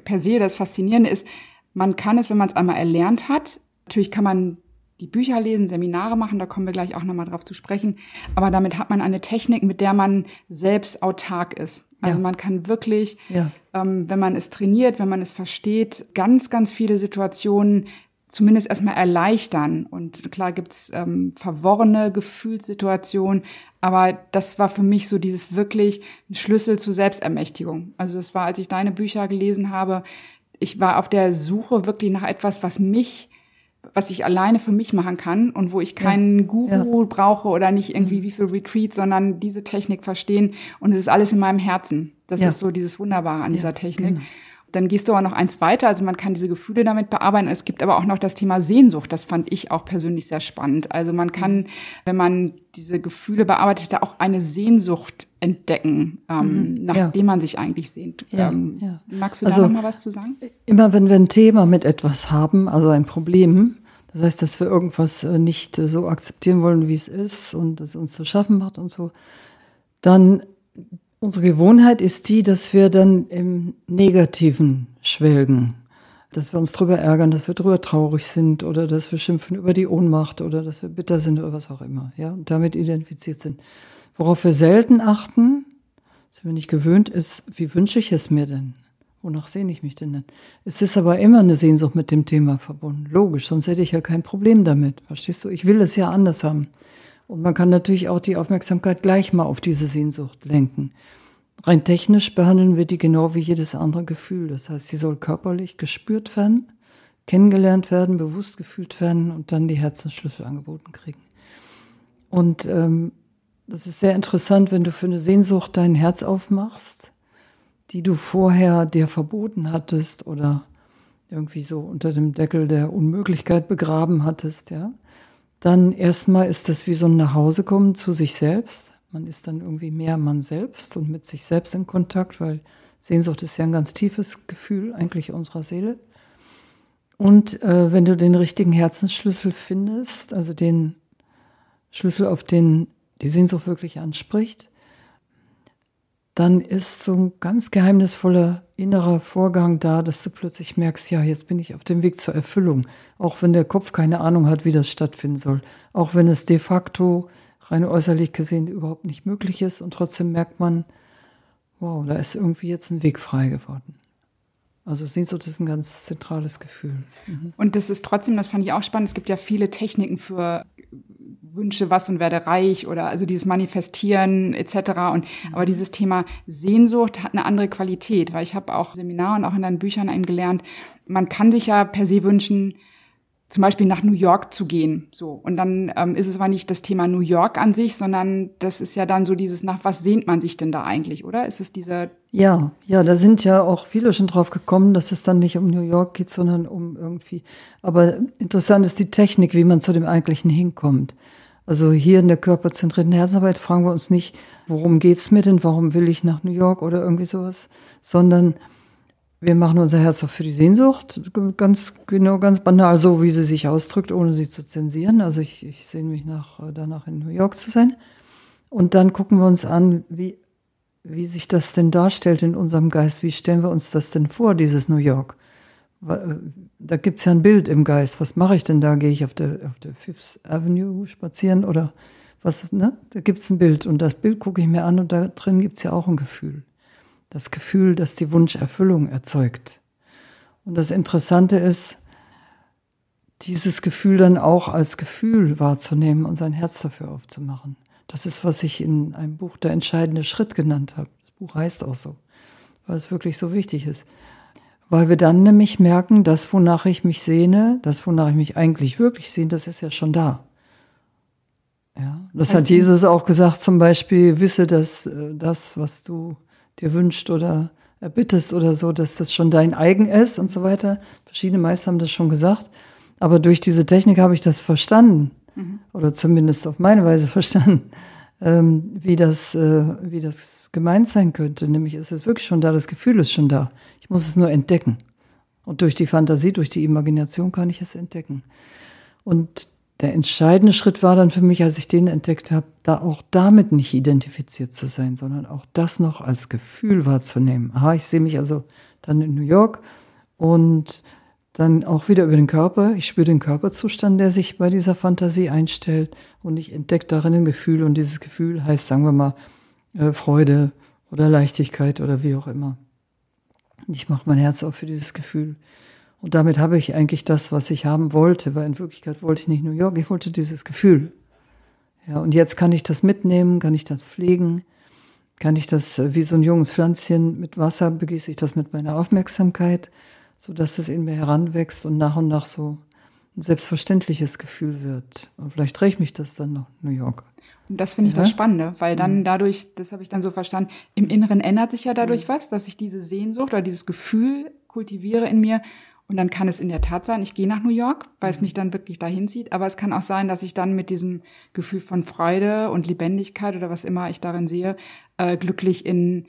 per se, das Faszinierende ist, man kann es, wenn man es einmal erlernt hat, natürlich kann man die Bücher lesen, Seminare machen, da kommen wir gleich auch nochmal drauf zu sprechen. Aber damit hat man eine Technik, mit der man selbst autark ist. Also ja. man kann wirklich, ja. ähm, wenn man es trainiert, wenn man es versteht, ganz, ganz viele Situationen zumindest erstmal erleichtern. Und klar gibt's ähm, verworrene Gefühlssituationen, aber das war für mich so dieses wirklich ein Schlüssel zur Selbstermächtigung. Also das war, als ich deine Bücher gelesen habe, ich war auf der Suche wirklich nach etwas, was mich was ich alleine für mich machen kann und wo ich keinen ja, Guru ja. brauche oder nicht irgendwie wie viel Retreat, sondern diese Technik verstehen und es ist alles in meinem Herzen. Das ja. ist so dieses Wunderbare an dieser Technik. Genau. Dann gehst du aber noch eins weiter, also man kann diese Gefühle damit bearbeiten. Es gibt aber auch noch das Thema Sehnsucht. Das fand ich auch persönlich sehr spannend. Also man kann, wenn man diese Gefühle bearbeitet, da auch eine Sehnsucht entdecken, ähm, mhm. nachdem ja. man sich eigentlich sehnt. Ja, ähm, ja. Magst du also, da noch mal was zu sagen? Immer wenn wir ein Thema mit etwas haben, also ein Problem, das heißt, dass wir irgendwas äh, nicht äh, so akzeptieren wollen, wie es ist und es uns zu schaffen macht und so, dann Unsere Gewohnheit ist die, dass wir dann im Negativen schwelgen. Dass wir uns drüber ärgern, dass wir drüber traurig sind oder dass wir schimpfen über die Ohnmacht oder dass wir bitter sind oder was auch immer, ja, und damit identifiziert sind. Worauf wir selten achten, sind wir nicht gewöhnt, ist, wie wünsche ich es mir denn? Wonach sehne ich mich denn denn? Es ist aber immer eine Sehnsucht mit dem Thema verbunden. Logisch, sonst hätte ich ja kein Problem damit. Verstehst du? Ich will es ja anders haben. Und man kann natürlich auch die Aufmerksamkeit gleich mal auf diese Sehnsucht lenken. Rein technisch behandeln wir die genau wie jedes andere Gefühl. Das heißt, sie soll körperlich gespürt werden, kennengelernt werden, bewusst gefühlt werden und dann die Herzensschlüssel angeboten kriegen. Und ähm, das ist sehr interessant, wenn du für eine Sehnsucht dein Herz aufmachst, die du vorher dir verboten hattest oder irgendwie so unter dem Deckel der Unmöglichkeit begraben hattest, ja dann erstmal ist das wie so ein Nachhausekommen zu sich selbst. Man ist dann irgendwie mehr man selbst und mit sich selbst in Kontakt, weil Sehnsucht ist ja ein ganz tiefes Gefühl eigentlich unserer Seele. Und äh, wenn du den richtigen Herzensschlüssel findest, also den Schlüssel, auf den die Sehnsucht wirklich anspricht, dann ist so ein ganz geheimnisvoller innerer Vorgang da, dass du plötzlich merkst, ja, jetzt bin ich auf dem Weg zur Erfüllung. Auch wenn der Kopf keine Ahnung hat, wie das stattfinden soll. Auch wenn es de facto rein äußerlich gesehen überhaupt nicht möglich ist. Und trotzdem merkt man, wow, da ist irgendwie jetzt ein Weg frei geworden. Also Sehnsucht ist ein ganz zentrales Gefühl. Mhm. Und das ist trotzdem, das fand ich auch spannend, es gibt ja viele Techniken für wünsche was und werde reich oder also dieses Manifestieren etc. Und mhm. aber dieses Thema Sehnsucht hat eine andere Qualität, weil ich habe auch Seminaren auch in deinen Büchern einem gelernt, man kann sich ja per se wünschen, zum Beispiel nach New York zu gehen. So. Und dann ähm, ist es aber nicht das Thema New York an sich, sondern das ist ja dann so dieses, nach was sehnt man sich denn da eigentlich, oder? Ist es dieser. Ja, ja, da sind ja auch viele schon drauf gekommen, dass es dann nicht um New York geht, sondern um irgendwie. Aber interessant ist die Technik, wie man zu dem eigentlichen hinkommt. Also hier in der körperzentrierten Herzarbeit fragen wir uns nicht, worum geht's mir denn, warum will ich nach New York oder irgendwie sowas, sondern wir machen unser Herz auch für die Sehnsucht, ganz genau, ganz banal, so wie sie sich ausdrückt, ohne sie zu zensieren. Also ich, ich sehne mich nach, danach in New York zu sein. Und dann gucken wir uns an, wie, wie sich das denn darstellt in unserem Geist. Wie stellen wir uns das denn vor, dieses New York? Äh, da gibt's ja ein Bild im Geist. Was mache ich denn da? Gehe ich auf der, auf der Fifth Avenue spazieren oder was? Ne? Da gibt's ein Bild und das Bild gucke ich mir an und da drin gibt's ja auch ein Gefühl das Gefühl, das die Wunscherfüllung erzeugt. Und das Interessante ist, dieses Gefühl dann auch als Gefühl wahrzunehmen und sein Herz dafür aufzumachen. Das ist, was ich in einem Buch der entscheidende Schritt genannt habe. Das Buch heißt auch so, weil es wirklich so wichtig ist. Weil wir dann nämlich merken, das, wonach ich mich sehne, das, wonach ich mich eigentlich wirklich sehne, das ist ja schon da. Ja, das heißt, hat Jesus auch gesagt, zum Beispiel, wisse, dass äh, das, was du dir wünscht oder erbittest oder so, dass das schon dein eigen ist und so weiter. Verschiedene Meister haben das schon gesagt. Aber durch diese Technik habe ich das verstanden. Mhm. Oder zumindest auf meine Weise verstanden, ähm, wie, das, äh, wie das gemeint sein könnte. Nämlich ist es wirklich schon da, das Gefühl ist schon da. Ich muss es nur entdecken. Und durch die Fantasie, durch die Imagination kann ich es entdecken. Und der entscheidende Schritt war dann für mich, als ich den entdeckt habe, da auch damit nicht identifiziert zu sein, sondern auch das noch als Gefühl wahrzunehmen. Aha, ich sehe mich also dann in New York und dann auch wieder über den Körper. Ich spüre den Körperzustand, der sich bei dieser Fantasie einstellt und ich entdecke darin ein Gefühl und dieses Gefühl heißt, sagen wir mal, äh, Freude oder Leichtigkeit oder wie auch immer. Ich mache mein Herz auf für dieses Gefühl. Und damit habe ich eigentlich das, was ich haben wollte, weil in Wirklichkeit wollte ich nicht New York, ich wollte dieses Gefühl. Ja, und jetzt kann ich das mitnehmen, kann ich das pflegen, kann ich das äh, wie so ein junges Pflänzchen mit Wasser begieße ich das mit meiner Aufmerksamkeit, so dass es in mir heranwächst und nach und nach so ein selbstverständliches Gefühl wird. Und vielleicht drehe ich mich das dann noch New York. Und das finde ich ja? das Spannende, weil dann mhm. dadurch, das habe ich dann so verstanden, im Inneren ändert sich ja dadurch mhm. was, dass ich diese Sehnsucht oder dieses Gefühl kultiviere in mir und dann kann es in der Tat sein, ich gehe nach New York, weil es mhm. mich dann wirklich dahin zieht. Aber es kann auch sein, dass ich dann mit diesem Gefühl von Freude und Lebendigkeit oder was immer ich darin sehe, äh, glücklich in,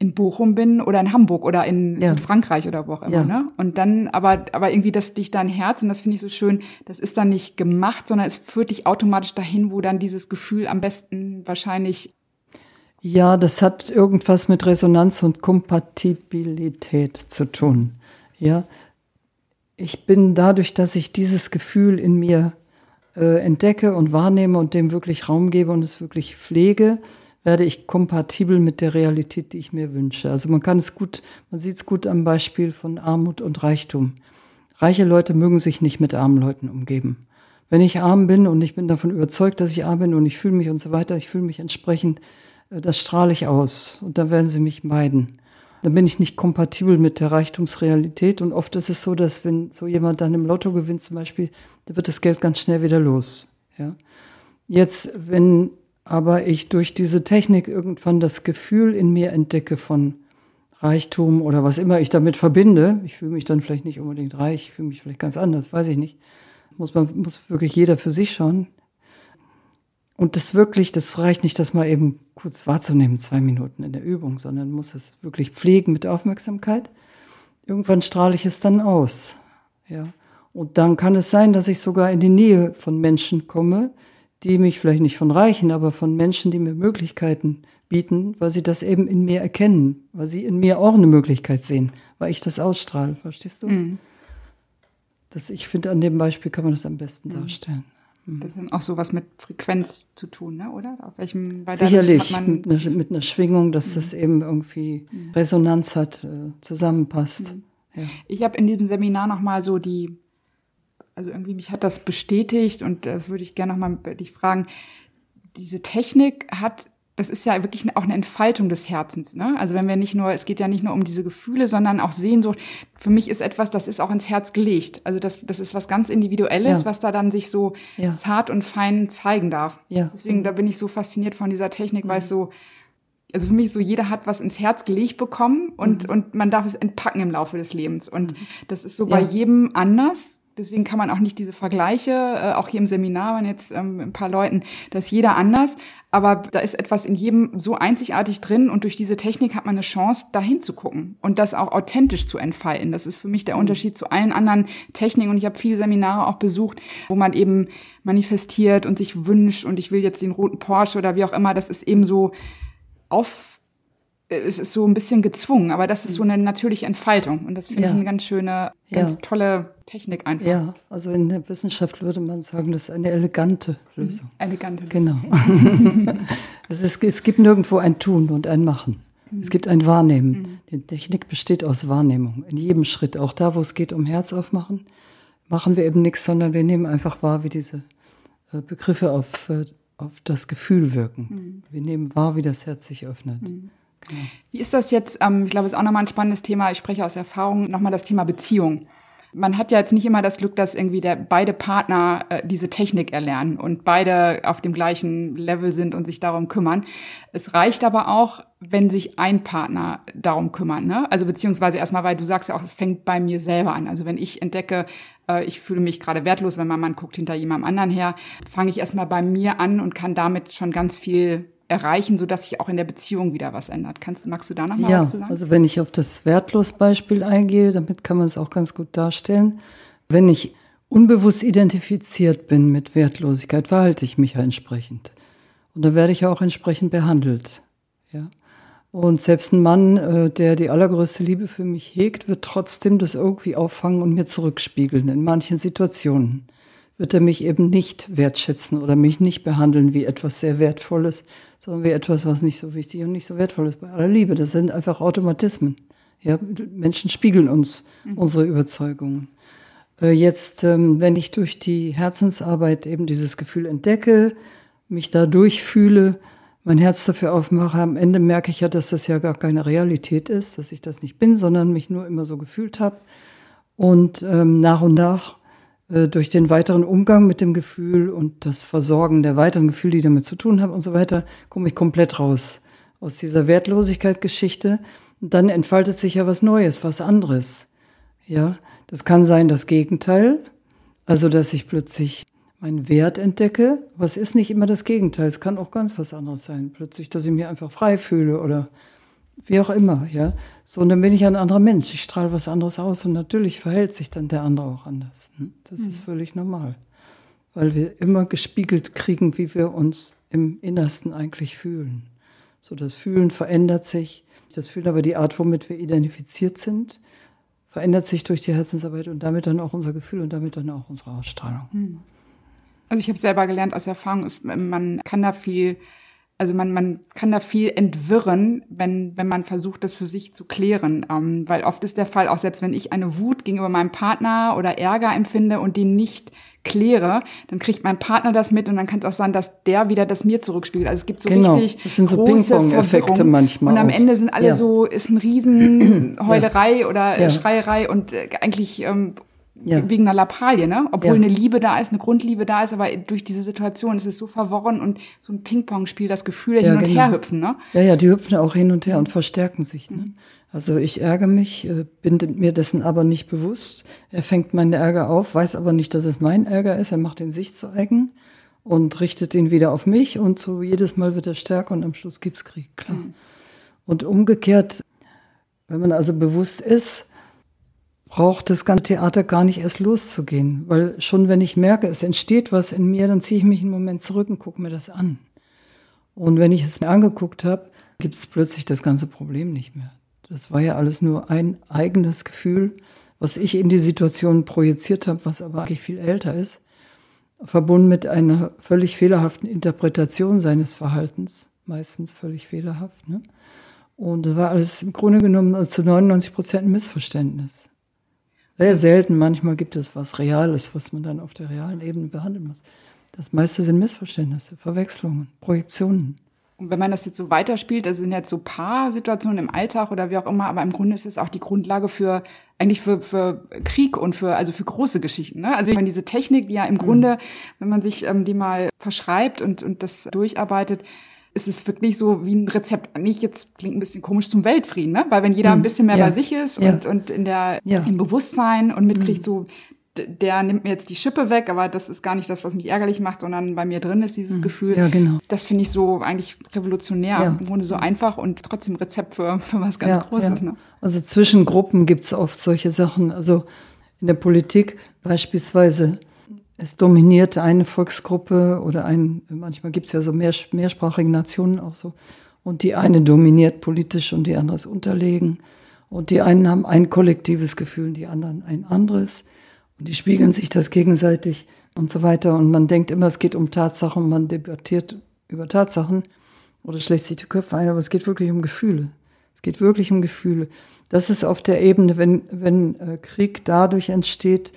in Bochum bin oder in Hamburg oder in ja. Südfrankreich oder wo auch immer. Ja. Ne? Und dann, aber, aber irgendwie das dich dein Herz, und das finde ich so schön, das ist dann nicht gemacht, sondern es führt dich automatisch dahin, wo dann dieses Gefühl am besten wahrscheinlich ja, das hat irgendwas mit Resonanz und Kompatibilität zu tun. Ja, ich bin dadurch, dass ich dieses Gefühl in mir äh, entdecke und wahrnehme und dem wirklich Raum gebe und es wirklich pflege, werde ich kompatibel mit der Realität, die ich mir wünsche. Also man kann es gut, man sieht es gut am Beispiel von Armut und Reichtum. Reiche Leute mögen sich nicht mit armen Leuten umgeben. Wenn ich arm bin und ich bin davon überzeugt, dass ich arm bin und ich fühle mich und so weiter, ich fühle mich entsprechend, äh, das strahle ich aus und dann werden sie mich meiden dann bin ich nicht kompatibel mit der Reichtumsrealität. Und oft ist es so, dass wenn so jemand dann im Lotto gewinnt zum Beispiel, dann wird das Geld ganz schnell wieder los. Ja? Jetzt, wenn aber ich durch diese Technik irgendwann das Gefühl in mir entdecke von Reichtum oder was immer ich damit verbinde, ich fühle mich dann vielleicht nicht unbedingt reich, ich fühle mich vielleicht ganz anders, weiß ich nicht. Muss man, muss wirklich jeder für sich schauen. Und das wirklich, das reicht nicht, das mal eben kurz wahrzunehmen, zwei Minuten in der Übung, sondern muss es wirklich pflegen mit Aufmerksamkeit. Irgendwann strahle ich es dann aus. Ja. Und dann kann es sein, dass ich sogar in die Nähe von Menschen komme, die mich vielleicht nicht von Reichen, aber von Menschen, die mir Möglichkeiten bieten, weil sie das eben in mir erkennen, weil sie in mir auch eine Möglichkeit sehen, weil ich das ausstrahle. Verstehst du? Mhm. Das, ich finde, an dem Beispiel kann man das am besten mhm. darstellen. Mhm. Das hat auch so was mit Frequenz zu tun, ne? oder? Auf welchem, Sicherlich, mit einer, mit, einer, Schwingung, dass mhm. das eben irgendwie mhm. Resonanz hat, äh, zusammenpasst. Mhm. Ja. Ich habe in diesem Seminar nochmal so die, also irgendwie mich hat das bestätigt und da würde ich gerne nochmal dich fragen, diese Technik hat das ist ja wirklich auch eine Entfaltung des Herzens. Ne? Also wenn wir nicht nur, es geht ja nicht nur um diese Gefühle, sondern auch Sehnsucht. Für mich ist etwas, das ist auch ins Herz gelegt. Also das, das ist was ganz Individuelles, ja. was da dann sich so ja. zart und fein zeigen darf. Ja. Deswegen, da bin ich so fasziniert von dieser Technik, mhm. weil es so, also für mich so, jeder hat was ins Herz gelegt bekommen und, mhm. und man darf es entpacken im Laufe des Lebens. Und mhm. das ist so bei jedem anders. Deswegen kann man auch nicht diese Vergleiche, äh, auch hier im Seminar waren jetzt ähm, ein paar Leuten, dass jeder anders. Aber da ist etwas in jedem so einzigartig drin und durch diese Technik hat man eine Chance, dahin zu gucken und das auch authentisch zu entfalten. Das ist für mich der mhm. Unterschied zu allen anderen Techniken und ich habe viele Seminare auch besucht, wo man eben manifestiert und sich wünscht und ich will jetzt den roten Porsche oder wie auch immer. Das ist eben so auf es ist so ein bisschen gezwungen, aber das ist so eine natürliche Entfaltung. Und das finde ja. ich eine ganz schöne, ganz ja. tolle Technik einfach. Ja, also in der Wissenschaft würde man sagen, das ist eine elegante Lösung. Mhm. Elegante Genau. es, ist, es gibt nirgendwo ein Tun und ein Machen. Mhm. Es gibt ein Wahrnehmen. Mhm. Die Technik besteht aus Wahrnehmung. In jedem Schritt, auch da, wo es geht um Herz aufmachen, machen wir eben nichts, sondern wir nehmen einfach wahr, wie diese äh, Begriffe auf, äh, auf das Gefühl wirken. Mhm. Wir nehmen wahr, wie das Herz sich öffnet. Mhm. Genau. Wie ist das jetzt? Ähm, ich glaube, es ist auch nochmal ein spannendes Thema. Ich spreche aus Erfahrung nochmal das Thema Beziehung. Man hat ja jetzt nicht immer das Glück, dass irgendwie der, beide Partner äh, diese Technik erlernen und beide auf dem gleichen Level sind und sich darum kümmern. Es reicht aber auch, wenn sich ein Partner darum kümmert. Ne? Also beziehungsweise erstmal, weil du sagst ja auch, es fängt bei mir selber an. Also wenn ich entdecke, äh, ich fühle mich gerade wertlos, wenn mein Mann guckt hinter jemandem anderen her, fange ich erstmal bei mir an und kann damit schon ganz viel erreichen, sodass sich auch in der Beziehung wieder was ändert. Kannst, magst du da noch mal ja, was zu sagen? Also wenn ich auf das Wertlos-Beispiel eingehe, damit kann man es auch ganz gut darstellen. Wenn ich unbewusst identifiziert bin mit Wertlosigkeit, verhalte ich mich ja entsprechend. Und dann werde ich ja auch entsprechend behandelt. Ja. Und selbst ein Mann, äh, der die allergrößte Liebe für mich hegt, wird trotzdem das irgendwie auffangen und mir zurückspiegeln in manchen Situationen wird er mich eben nicht wertschätzen oder mich nicht behandeln wie etwas sehr Wertvolles, sondern wie etwas, was nicht so wichtig und nicht so wertvoll ist. Bei aller Liebe, das sind einfach Automatismen. Ja, Menschen spiegeln uns mhm. unsere Überzeugungen. Äh, jetzt, ähm, wenn ich durch die Herzensarbeit eben dieses Gefühl entdecke, mich da durchfühle, mein Herz dafür aufmache, am Ende merke ich ja, dass das ja gar keine Realität ist, dass ich das nicht bin, sondern mich nur immer so gefühlt habe. Und ähm, nach und nach durch den weiteren Umgang mit dem Gefühl und das Versorgen der weiteren Gefühle, die damit zu tun haben und so weiter, komme ich komplett raus aus dieser Wertlosigkeit-Geschichte. Dann entfaltet sich ja was Neues, was anderes. Ja, das kann sein das Gegenteil, also dass ich plötzlich meinen Wert entdecke. Was ist nicht immer das Gegenteil? Es kann auch ganz was anderes sein. Plötzlich, dass ich mich einfach frei fühle oder wie auch immer, ja. So, und dann bin ich ein anderer Mensch. Ich strahle was anderes aus und natürlich verhält sich dann der andere auch anders. Ne? Das mhm. ist völlig normal. Weil wir immer gespiegelt kriegen, wie wir uns im Innersten eigentlich fühlen. So, das Fühlen verändert sich. Das Fühlen aber die Art, womit wir identifiziert sind, verändert sich durch die Herzensarbeit und damit dann auch unser Gefühl und damit dann auch unsere Ausstrahlung. Mhm. Also ich habe selber gelernt aus Erfahrung, ist, man kann da viel, also man, man kann da viel entwirren, wenn, wenn man versucht, das für sich zu klären. Ähm, weil oft ist der Fall, auch selbst wenn ich eine Wut gegenüber meinem Partner oder Ärger empfinde und den nicht kläre, dann kriegt mein Partner das mit und dann kann es auch sein, dass der wieder das mir zurückspiegelt. Also es gibt so genau. richtig das sind so Ping-Pong-Effekte manchmal. Und am auch. Ende sind alle ja. so, ist ein riesen Heulerei ja. oder ja. Schreierei und äh, eigentlich ähm, ja. wegen einer Lappalie, ne? Obwohl ja. eine Liebe da ist, eine Grundliebe da ist, aber durch diese Situation ist es so verworren und so ein Ping-Pong-Spiel, das Gefühl ja, hin und genau. her hüpfen, ne? Ja, ja, die hüpfen auch hin und her und verstärken sich, ne? Mhm. Also ich ärgere mich, äh, bin mir dessen aber nicht bewusst. Er fängt meinen Ärger auf, weiß aber nicht, dass es mein Ärger ist. Er macht ihn sich zu eigen und richtet ihn wieder auf mich und so jedes Mal wird er stärker und am Schluss gibt's Krieg, klar. Mhm. Und umgekehrt, wenn man also bewusst ist, braucht das ganze Theater gar nicht erst loszugehen. Weil schon wenn ich merke, es entsteht was in mir, dann ziehe ich mich einen Moment zurück und gucke mir das an. Und wenn ich es mir angeguckt habe, gibt es plötzlich das ganze Problem nicht mehr. Das war ja alles nur ein eigenes Gefühl, was ich in die Situation projiziert habe, was aber eigentlich viel älter ist, verbunden mit einer völlig fehlerhaften Interpretation seines Verhaltens, meistens völlig fehlerhaft. Ne? Und das war alles im Grunde genommen zu 99 Prozent ein Missverständnis. Sehr selten, manchmal gibt es was Reales, was man dann auf der realen Ebene behandeln muss. Das meiste sind Missverständnisse, Verwechslungen, Projektionen. Und wenn man das jetzt so weiterspielt, das sind jetzt so paar Situationen im Alltag oder wie auch immer, aber im Grunde ist es auch die Grundlage für eigentlich für, für Krieg und für also für große Geschichten. Ne? Also ich meine, diese Technik, die ja im Grunde, wenn man sich ähm, die mal verschreibt und und das durcharbeitet, ist es wirklich so wie ein Rezept. Nicht jetzt klingt ein bisschen komisch zum Weltfrieden, ne? Weil wenn jeder ein hm. bisschen mehr ja. bei sich ist und, ja. und in der, ja. im Bewusstsein und mitkriegt, mhm. so, der nimmt mir jetzt die Schippe weg, aber das ist gar nicht das, was mich ärgerlich macht, sondern bei mir drin ist dieses mhm. Gefühl. Ja, genau. Das finde ich so eigentlich revolutionär. Ja. Im Grunde so einfach und trotzdem Rezept für, für was ganz ja, Großes. Ja. Ne? Also zwischen Gruppen gibt es oft solche Sachen. Also in der Politik beispielsweise es dominiert eine Volksgruppe oder ein, manchmal gibt es ja so mehr, mehrsprachige Nationen auch so. Und die eine dominiert politisch und die andere ist unterlegen. Und die einen haben ein kollektives Gefühl, die anderen ein anderes. Und die spiegeln sich das gegenseitig und so weiter. Und man denkt immer, es geht um Tatsachen, man debattiert über Tatsachen oder schlägt sich die Köpfe ein, aber es geht wirklich um Gefühle. Es geht wirklich um Gefühle. Das ist auf der Ebene, wenn, wenn äh, Krieg dadurch entsteht,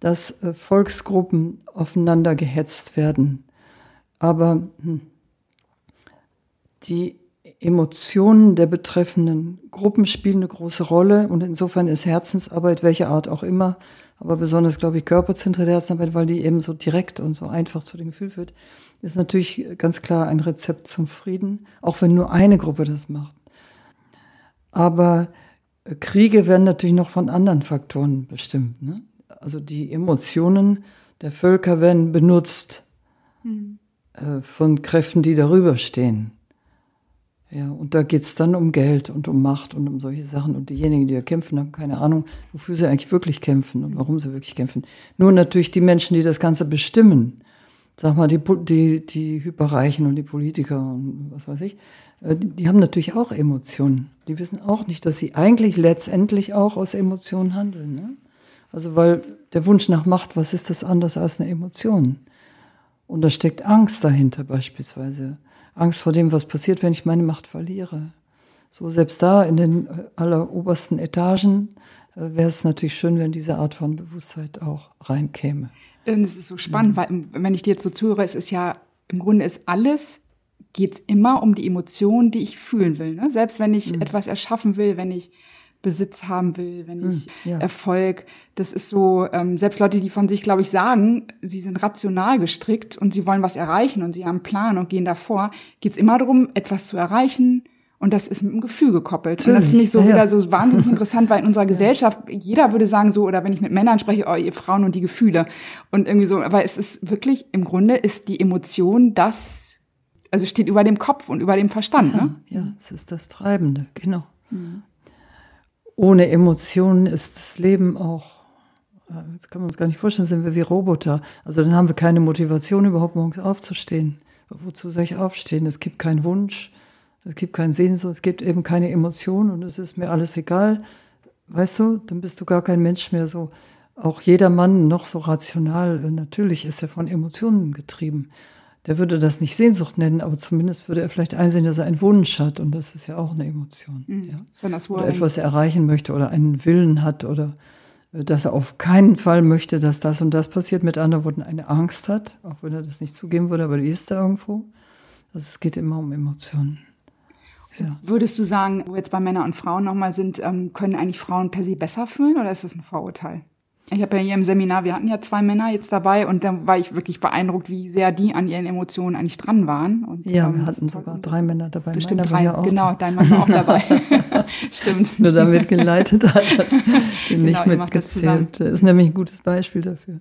dass äh, Volksgruppen aufeinander gehetzt werden. Aber hm, die Emotionen der betreffenden Gruppen spielen eine große Rolle und insofern ist Herzensarbeit, welche Art auch immer, aber besonders, glaube ich, körperzentrierte Herzensarbeit, weil die eben so direkt und so einfach zu dem Gefühl führt, ist natürlich ganz klar ein Rezept zum Frieden, auch wenn nur eine Gruppe das macht. Aber Kriege werden natürlich noch von anderen Faktoren bestimmt. Ne? Also die Emotionen der Völker werden benutzt mhm. äh, von Kräften, die darüber stehen. Ja, und da geht's dann um Geld und um Macht und um solche Sachen. Und diejenigen, die da kämpfen, haben keine Ahnung, wofür sie eigentlich wirklich kämpfen und warum sie wirklich kämpfen. Nur natürlich die Menschen, die das Ganze bestimmen, sag mal, die, die, die Hyperreichen und die Politiker und was weiß ich, äh, die, die haben natürlich auch Emotionen. Die wissen auch nicht, dass sie eigentlich letztendlich auch aus Emotionen handeln. Ne? Also weil der Wunsch nach Macht, was ist das anders als eine Emotion? Und da steckt Angst dahinter beispielsweise. Angst vor dem, was passiert, wenn ich meine Macht verliere. So selbst da in den äh, allerobersten Etagen äh, wäre es natürlich schön, wenn diese Art von Bewusstheit auch reinkäme. Und es ist so spannend, weil wenn ich dir jetzt so zuhöre, es ist ja im Grunde ist alles geht es immer um die Emotionen, die ich fühlen will. Ne? Selbst wenn ich mhm. etwas erschaffen will, wenn ich Besitz haben will, wenn ich mhm, ja. Erfolg, das ist so, ähm, selbst Leute, die von sich, glaube ich, sagen, sie sind rational gestrickt und sie wollen was erreichen und sie haben einen Plan und gehen davor, geht es immer darum, etwas zu erreichen, und das ist mit dem Gefühl gekoppelt. Natürlich. Und das finde ich so ja, wieder so wahnsinnig interessant, weil in unserer Gesellschaft, jeder würde sagen so, oder wenn ich mit Männern spreche, oh, ihr Frauen und die Gefühle. Und irgendwie so, aber es ist wirklich, im Grunde ist die Emotion das, also steht über dem Kopf und über dem Verstand. Ja, ne? ja es ist das Treibende, genau. Mhm. Ohne Emotionen ist das Leben auch, äh, das kann man uns gar nicht vorstellen, sind wir wie Roboter. Also dann haben wir keine Motivation, überhaupt morgens aufzustehen. Wozu soll ich aufstehen? Es gibt keinen Wunsch es gibt keinen Sehnsucht, es gibt eben keine Emotion und es ist mir alles egal. Weißt du, dann bist du gar kein Mensch mehr so. Auch jeder Mann noch so rational, natürlich ist er von Emotionen getrieben. Der würde das nicht Sehnsucht nennen, aber zumindest würde er vielleicht einsehen, dass er einen Wunsch hat und das ist ja auch eine Emotion. Mhm. Ja. Oder etwas erreichen möchte oder einen Willen hat oder äh, dass er auf keinen Fall möchte, dass das und das passiert. Mit anderen Worten, eine Angst hat, auch wenn er das nicht zugeben würde, aber die ist da irgendwo. Also es geht immer um Emotionen. Ja. Würdest du sagen, wo jetzt bei Männern und Frauen nochmal sind, ähm, können eigentlich Frauen per se besser fühlen oder ist das ein Vorurteil? Ich habe ja hier im Seminar, wir hatten ja zwei Männer jetzt dabei und da war ich wirklich beeindruckt, wie sehr die an ihren Emotionen eigentlich dran waren. Und, ja, ähm, wir hatten sogar drei Männer dabei. Bestimmt drei, ja genau, dein Mann war auch dabei. Stimmt. Nur damit geleitet hat, dass die nicht genau, mitgezählt. Das ist nämlich ein gutes Beispiel dafür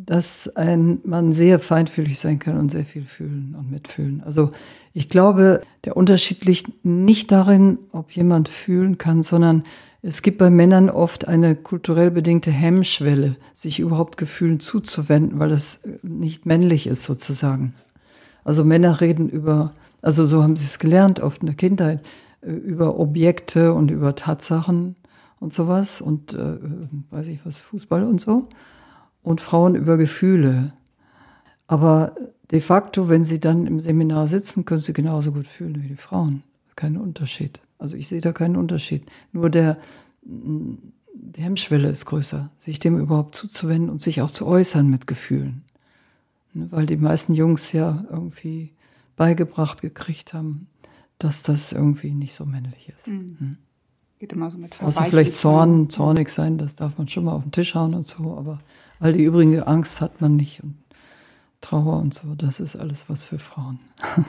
dass ein Mann sehr feinfühlig sein kann und sehr viel fühlen und mitfühlen. Also ich glaube, der Unterschied liegt nicht darin, ob jemand fühlen kann, sondern es gibt bei Männern oft eine kulturell bedingte Hemmschwelle, sich überhaupt Gefühlen zuzuwenden, weil das nicht männlich ist sozusagen. Also Männer reden über, also so haben sie es gelernt, oft in der Kindheit, äh, über Objekte und über Tatsachen und sowas und äh, weiß ich was, Fußball und so und Frauen über Gefühle. Aber de facto, wenn sie dann im Seminar sitzen, können sie genauso gut fühlen wie die Frauen. Kein Unterschied. Also ich sehe da keinen Unterschied. Nur der, die Hemmschwelle ist größer, sich dem überhaupt zuzuwenden und sich auch zu äußern mit Gefühlen. Ne, weil die meisten Jungs ja irgendwie beigebracht gekriegt haben, dass das irgendwie nicht so männlich ist. Mhm. Hm. Geht immer so mit Außer vielleicht Zorn, zornig sein, das darf man schon mal auf den Tisch hauen und so, aber All die übrige Angst hat man nicht und Trauer und so, das ist alles was für Frauen.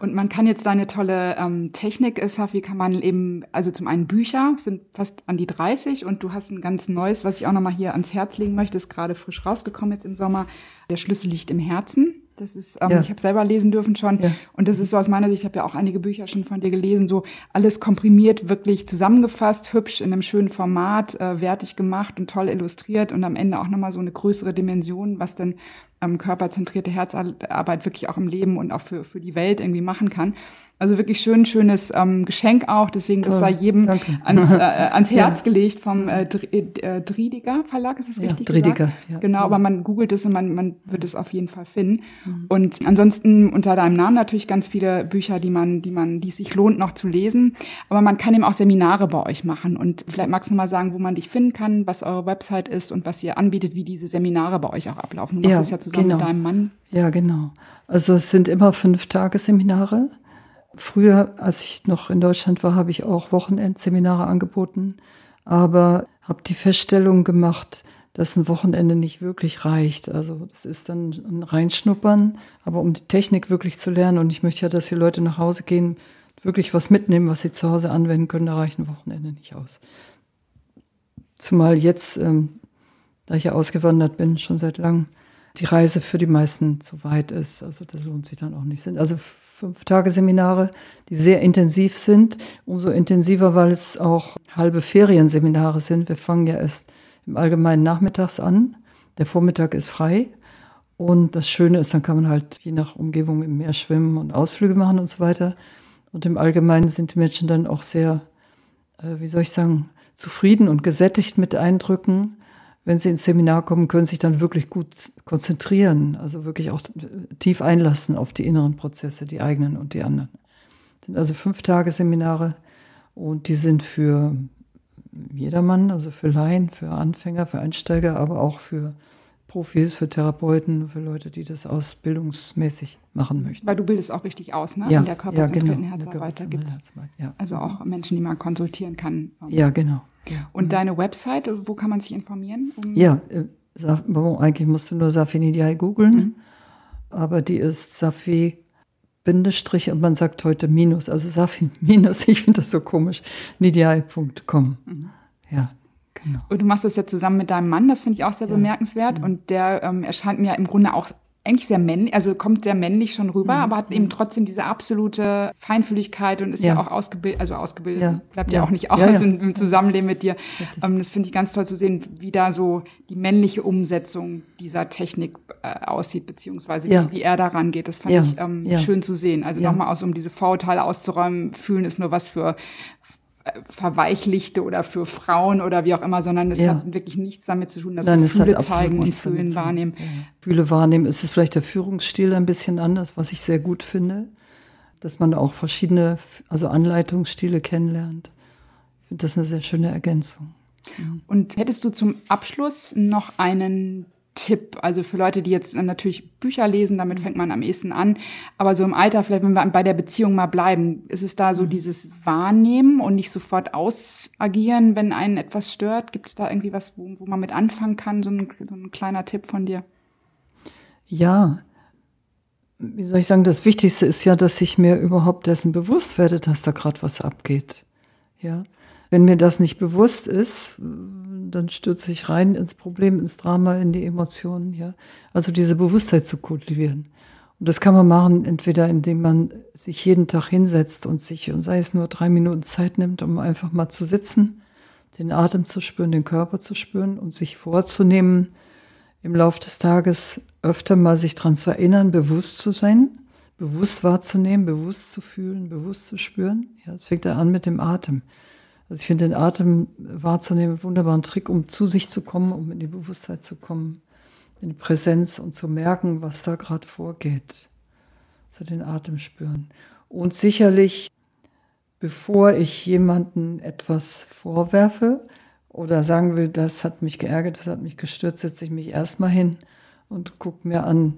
Und man kann jetzt deine tolle ähm, Technik, wie kann man eben, also zum einen Bücher, sind fast an die 30 und du hast ein ganz neues, was ich auch nochmal hier ans Herz legen möchte, ist gerade frisch rausgekommen jetzt im Sommer. Der Schlüssel liegt im Herzen. Das ist, ähm, ja. ich habe selber lesen dürfen schon. Ja. Und das ist so aus meiner Sicht, ich habe ja auch einige Bücher schon von dir gelesen, so alles komprimiert, wirklich zusammengefasst, hübsch in einem schönen Format, äh, wertig gemacht und toll illustriert und am Ende auch nochmal so eine größere Dimension, was dann ähm, körperzentrierte Herzarbeit wirklich auch im Leben und auch für, für die Welt irgendwie machen kann. Also wirklich schön, schönes ähm, Geschenk auch. Deswegen, Toll, das sei jedem ans, äh, ans Herz ja. gelegt vom äh, äh, Driediger Verlag, ist das richtig? Ja, Driediger, ja. Genau, aber man googelt es und man, man wird es auf jeden Fall finden. Mhm. Und ansonsten unter deinem Namen natürlich ganz viele Bücher, die man, die man, die es sich lohnt, noch zu lesen. Aber man kann eben auch Seminare bei euch machen. Und vielleicht magst du mal sagen, wo man dich finden kann, was eure Website ist und was ihr anbietet, wie diese Seminare bei euch auch ablaufen. Du machst es ja zusammen genau. mit deinem Mann. Ja, genau. Also es sind immer fünf Tage Seminare Früher, als ich noch in Deutschland war, habe ich auch Wochenendseminare angeboten, aber habe die Feststellung gemacht, dass ein Wochenende nicht wirklich reicht. Also das ist dann ein Reinschnuppern, aber um die Technik wirklich zu lernen und ich möchte ja, dass die Leute nach Hause gehen, wirklich was mitnehmen, was sie zu Hause anwenden können, da reicht ein Wochenende nicht aus. Zumal jetzt, ähm, da ich ja ausgewandert bin, schon seit langem, die Reise für die meisten zu weit ist. Also das lohnt sich dann auch nicht. Also fünf Tage Seminare, die sehr intensiv sind. Umso intensiver, weil es auch halbe Ferienseminare sind. Wir fangen ja erst im Allgemeinen nachmittags an. Der Vormittag ist frei. Und das Schöne ist, dann kann man halt je nach Umgebung im Meer schwimmen und Ausflüge machen und so weiter. Und im Allgemeinen sind die Menschen dann auch sehr, äh, wie soll ich sagen, zufrieden und gesättigt mit Eindrücken wenn sie ins Seminar kommen, können sich dann wirklich gut konzentrieren, also wirklich auch tief einlassen auf die inneren Prozesse, die eigenen und die anderen. Das sind also fünf Tage Seminare Und die sind für jedermann, also für Laien, für Anfänger, für Einsteiger, aber auch für Profis, für Therapeuten, für Leute, die das ausbildungsmäßig machen möchten. Weil du bildest auch richtig aus, ne? Ja, In der körperzentrierten ja, genau. Herzarbeit. Da gibt's ja. also auch Menschen, die man konsultieren kann. Ja, genau. Und mhm. deine Website, wo kann man sich informieren? Um ja, äh, eigentlich musst du nur Safi Nidiai googeln, mhm. aber die ist Safi Bindestrich und man sagt heute Minus, also Safi Minus, ich finde das so komisch, nidiai.com. Mhm. Ja, Genau. Und du machst das ja zusammen mit deinem Mann, das finde ich auch sehr ja. bemerkenswert. Ja. Und der ähm, erscheint mir im Grunde auch eigentlich sehr männlich, also kommt sehr männlich schon rüber, mhm. aber hat eben trotzdem diese absolute Feinfühligkeit und ist ja, ja auch ausgebildet, also ausgebildet, ja. bleibt ja. ja. auch nicht aus Im, im, Zusammenleben mit dir. Ähm, das finde ich ganz toll zu sehen, wie da so die männliche Umsetzung dieser Technik äh, aussieht, beziehungsweise wie, wie, er daran geht. Das fand ich ähm, schön zu sehen. Also nochmal aus, um diese Vorurteile auszuräumen, fühlen ist nur was für verweichlichte oder für Frauen oder wie auch immer, sondern es ja. hat wirklich nichts damit zu tun, dass Nein, Gefühle zeigen und fühlen, wahrnehmen. Fühle wahrnehmen. Es ist vielleicht der Führungsstil ein bisschen anders, was ich sehr gut finde, dass man auch verschiedene, also Anleitungsstile kennenlernt. Ich finde das eine sehr schöne Ergänzung. Und hättest du zum Abschluss noch einen Tipp. Also für Leute, die jetzt natürlich Bücher lesen, damit fängt man am ehesten an. Aber so im Alter, vielleicht wenn wir bei der Beziehung mal bleiben, ist es da so mhm. dieses Wahrnehmen und nicht sofort ausagieren, wenn einen etwas stört? Gibt es da irgendwie was, wo, wo man mit anfangen kann? So ein, so ein kleiner Tipp von dir? Ja, wie soll ich sagen, das Wichtigste ist ja, dass ich mir überhaupt dessen bewusst werde, dass da gerade was abgeht. Ja. Wenn mir das nicht bewusst ist, dann stürze ich rein ins Problem, ins Drama, in die Emotionen, ja. Also diese Bewusstheit zu kultivieren. Und das kann man machen, entweder indem man sich jeden Tag hinsetzt und sich, und sei es nur drei Minuten Zeit nimmt, um einfach mal zu sitzen, den Atem zu spüren, den Körper zu spüren und sich vorzunehmen, im Laufe des Tages öfter mal sich dran zu erinnern, bewusst zu sein, bewusst wahrzunehmen, bewusst zu fühlen, bewusst zu spüren. Ja, es fängt da an mit dem Atem. Also ich finde den Atem wahrzunehmen einen wunderbaren Trick, um zu sich zu kommen, um in die Bewusstheit zu kommen, in die Präsenz und zu merken, was da gerade vorgeht. Also den Atem spüren. Und sicherlich, bevor ich jemanden etwas vorwerfe oder sagen will, das hat mich geärgert, das hat mich gestört, setze ich mich erstmal hin und gucke mir an,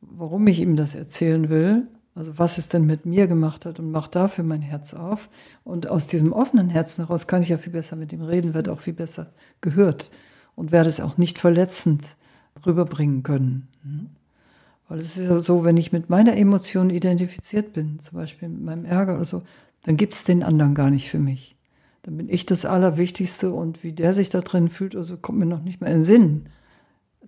warum ich ihm das erzählen will also was es denn mit mir gemacht hat und mache dafür mein Herz auf. Und aus diesem offenen Herzen heraus kann ich ja viel besser mit ihm reden, wird auch viel besser gehört und werde es auch nicht verletzend rüberbringen können. Weil es ist ja so, wenn ich mit meiner Emotion identifiziert bin, zum Beispiel mit meinem Ärger oder so, dann gibt es den anderen gar nicht für mich. Dann bin ich das Allerwichtigste und wie der sich da drin fühlt, also kommt mir noch nicht mehr in den Sinn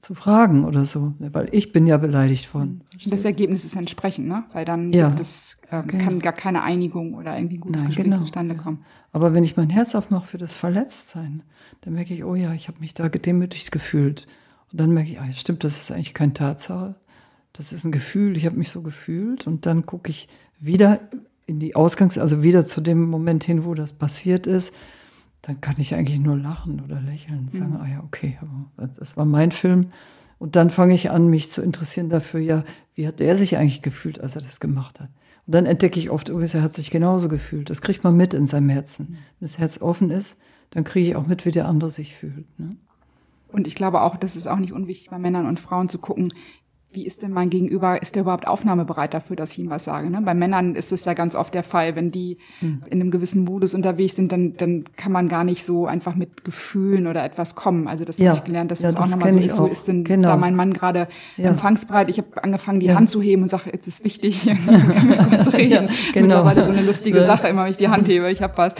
zu fragen oder so, ne, weil ich bin ja beleidigt worden. Das Ergebnis ist entsprechend, ne? Weil dann ja, das, äh, genau. kann gar keine Einigung oder irgendwie ein gutes Nein, Gespräch genau. zustande kommen. Aber wenn ich mein Herz aufmache für das Verletztsein, dann merke ich, oh ja, ich habe mich da gedemütigt gefühlt. Und dann merke ich, ah, stimmt, das ist eigentlich keine Tatsache. Das ist ein Gefühl, ich habe mich so gefühlt. Und dann gucke ich wieder in die Ausgangs-, also wieder zu dem Moment hin, wo das passiert ist dann kann ich eigentlich nur lachen oder lächeln und sagen, mhm. ah ja, okay, aber das war mein Film. Und dann fange ich an, mich zu interessieren dafür, ja, wie hat der sich eigentlich gefühlt, als er das gemacht hat? Und dann entdecke ich oft, übrigens, er hat sich genauso gefühlt. Das kriegt man mit in seinem Herzen. Mhm. Wenn das Herz offen ist, dann kriege ich auch mit, wie der andere sich fühlt. Ne? Und ich glaube auch, das ist auch nicht unwichtig bei Männern und Frauen zu gucken, wie ist denn mein Gegenüber, ist der überhaupt aufnahmebereit dafür, dass ich ihm was sage? Ne? Bei Männern ist es ja ganz oft der Fall, wenn die hm. in einem gewissen Modus unterwegs sind, dann, dann kann man gar nicht so einfach mit Gefühlen oder etwas kommen. Also das ja. habe ich gelernt, dass ja, das, das auch nochmal so ist. So ist denn genau. da mein Mann gerade ja. empfangsbereit. Ich habe angefangen, die ja. Hand zu heben und sage, jetzt ist wichtig, kurz reden. genau. Mittlerweile so eine lustige Sache, immer wenn ich die Hand hebe, ich habe was.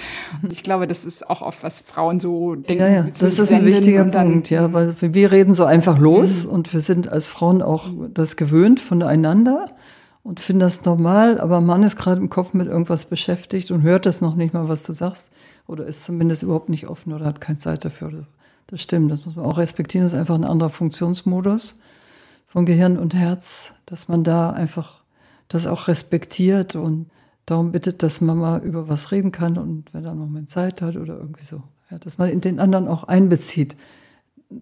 Ich glaube, das ist auch oft, was Frauen so denken. Ja, ja. das ist ein wichtiger Punkt, ja, weil wir reden so einfach los mhm. und wir sind als Frauen auch das gewöhnt voneinander und finden das normal, aber Mann ist gerade im Kopf mit irgendwas beschäftigt und hört das noch nicht mal, was du sagst oder ist zumindest überhaupt nicht offen oder hat keine Zeit dafür. Das stimmt, das muss man auch respektieren. Das ist einfach ein anderer Funktionsmodus von Gehirn und Herz, dass man da einfach das auch respektiert und darum bittet, dass man mal über was reden kann und wenn er noch mal Zeit hat oder irgendwie so. Ja, dass man in den anderen auch einbezieht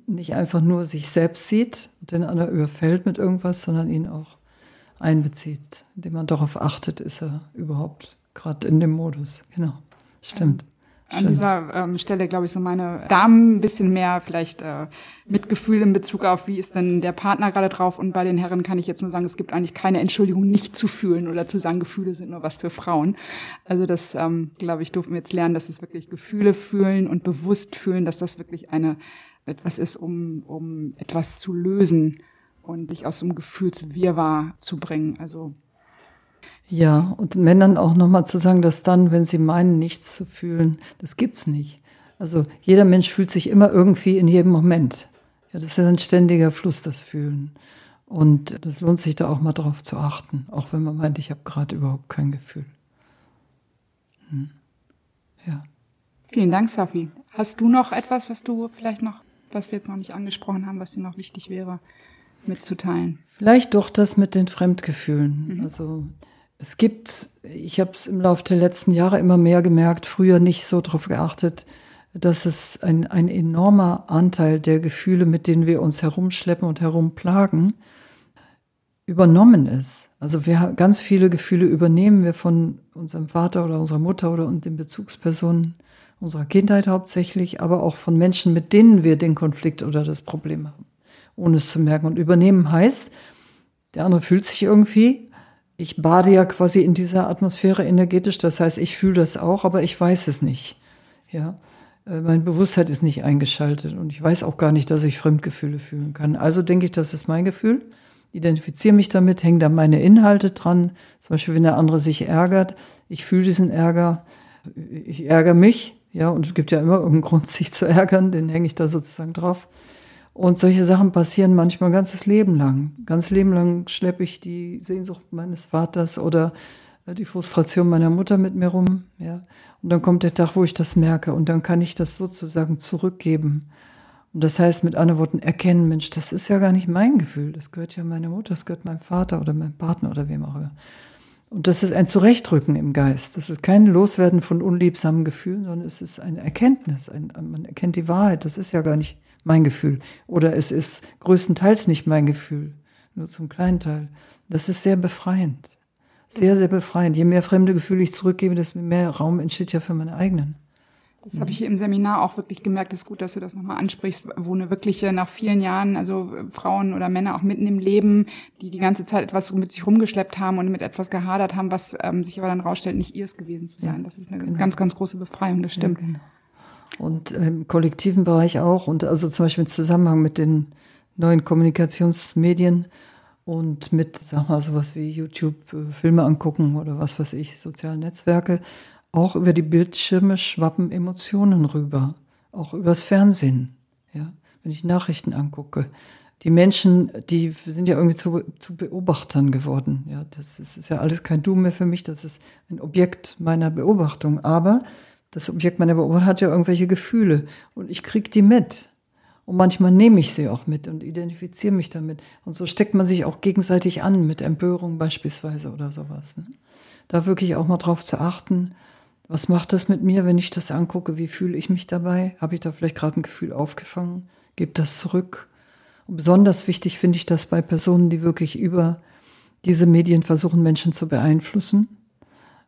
nicht einfach nur sich selbst sieht und den anderen überfällt mit irgendwas, sondern ihn auch einbezieht, indem man darauf achtet, ist er überhaupt gerade in dem Modus. Genau. stimmt. Also an dieser ähm, Stelle, glaube ich, so meine Damen ein bisschen mehr vielleicht äh, Mitgefühl in Bezug auf, wie ist denn der Partner gerade drauf. Und bei den Herren kann ich jetzt nur sagen, es gibt eigentlich keine Entschuldigung, nicht zu fühlen oder zu sagen, Gefühle sind nur was für Frauen. Also das, ähm, glaube ich, durften wir jetzt lernen, dass es wirklich Gefühle fühlen und bewusst fühlen, dass das wirklich eine etwas ist, um, um etwas zu lösen und dich aus einem Gefühlswirrwarr zu bringen. Also ja, und Männern auch nochmal zu sagen, dass dann, wenn sie meinen, nichts zu fühlen, das gibt's nicht. Also jeder Mensch fühlt sich immer irgendwie in jedem Moment. Ja, das ist ja ein ständiger Fluss, das Fühlen. Und das lohnt sich da auch mal drauf zu achten, auch wenn man meint, ich habe gerade überhaupt kein Gefühl. Hm. Ja. Vielen Dank, Safi. Hast du noch etwas, was du vielleicht noch, was wir jetzt noch nicht angesprochen haben, was dir noch wichtig wäre, mitzuteilen? Vielleicht doch das mit den Fremdgefühlen. Mhm. Also es gibt, ich habe es im Laufe der letzten Jahre immer mehr gemerkt, früher nicht so darauf geachtet, dass es ein, ein enormer Anteil der Gefühle, mit denen wir uns herumschleppen und herumplagen, übernommen ist. Also wir ganz viele Gefühle übernehmen wir von unserem Vater oder unserer Mutter oder den Bezugspersonen unserer Kindheit hauptsächlich, aber auch von Menschen, mit denen wir den Konflikt oder das Problem haben, ohne es zu merken. Und übernehmen heißt, der andere fühlt sich irgendwie, ich bade ja quasi in dieser Atmosphäre energetisch, das heißt, ich fühle das auch, aber ich weiß es nicht. Ja, äh, mein Bewusstheit ist nicht eingeschaltet und ich weiß auch gar nicht, dass ich Fremdgefühle fühlen kann. Also denke ich, das ist mein Gefühl, identifiziere mich damit, hänge da meine Inhalte dran. Zum Beispiel, wenn der andere sich ärgert, ich fühle diesen Ärger, ich ärgere mich, ja, und es gibt ja immer irgendeinen Grund, sich zu ärgern, den hänge ich da sozusagen drauf. Und solche Sachen passieren manchmal ganzes Leben lang. Ganz Leben lang schleppe ich die Sehnsucht meines Vaters oder äh, die Frustration meiner Mutter mit mir rum. Ja. Und dann kommt der Tag, wo ich das merke. Und dann kann ich das sozusagen zurückgeben. Und das heißt mit anderen Worten erkennen, Mensch, das ist ja gar nicht mein Gefühl. Das gehört ja meiner Mutter, das gehört meinem Vater oder meinem Partner oder wem auch immer. Und das ist ein Zurechtrücken im Geist. Das ist kein Loswerden von unliebsamen Gefühlen, sondern es ist eine Erkenntnis. Ein, man erkennt die Wahrheit. Das ist ja gar nicht mein Gefühl. Oder es ist größtenteils nicht mein Gefühl, nur zum kleinen Teil. Das ist sehr befreiend. Sehr, sehr befreiend. Je mehr fremde Gefühle ich zurückgebe, desto mehr Raum entsteht ja für meine eigenen. Das habe ich hier im Seminar auch wirklich gemerkt. Es ist gut, dass du das nochmal ansprichst, wo eine wirkliche nach vielen Jahren, also Frauen oder Männer auch mitten im Leben, die die ganze Zeit etwas mit sich rumgeschleppt haben und mit etwas gehadert haben, was ähm, sich aber dann rausstellt, nicht ihrs gewesen zu sein. Ja, das ist eine genau. ganz, ganz große Befreiung, das stimmt. Ja, genau und im kollektiven Bereich auch und also zum Beispiel im Zusammenhang mit den neuen Kommunikationsmedien und mit, sag mal, sowas wie YouTube, äh, Filme angucken oder was weiß ich, soziale Netzwerke, auch über die Bildschirme schwappen Emotionen rüber, auch übers Fernsehen, ja, wenn ich Nachrichten angucke. Die Menschen, die sind ja irgendwie zu, zu Beobachtern geworden. Ja, das ist, ist ja alles kein Du mehr für mich, das ist ein Objekt meiner Beobachtung. Aber das Objekt meiner Beobachtung hat ja irgendwelche Gefühle und ich kriege die mit. Und manchmal nehme ich sie auch mit und identifiziere mich damit. Und so steckt man sich auch gegenseitig an, mit Empörung beispielsweise oder sowas. Ne? Da wirklich auch mal drauf zu achten, was macht das mit mir, wenn ich das angucke? Wie fühle ich mich dabei? Habe ich da vielleicht gerade ein Gefühl aufgefangen? Gebe das zurück? Und besonders wichtig finde ich das bei Personen, die wirklich über diese Medien versuchen, Menschen zu beeinflussen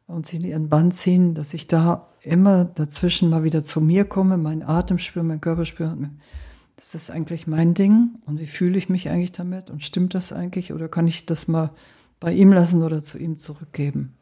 und sie in ihren Bann ziehen, dass ich da immer dazwischen mal wieder zu mir komme, meinen Atem spüre, meinen Körper spüre. Das ist eigentlich mein Ding und wie fühle ich mich eigentlich damit und stimmt das eigentlich oder kann ich das mal bei ihm lassen oder zu ihm zurückgeben?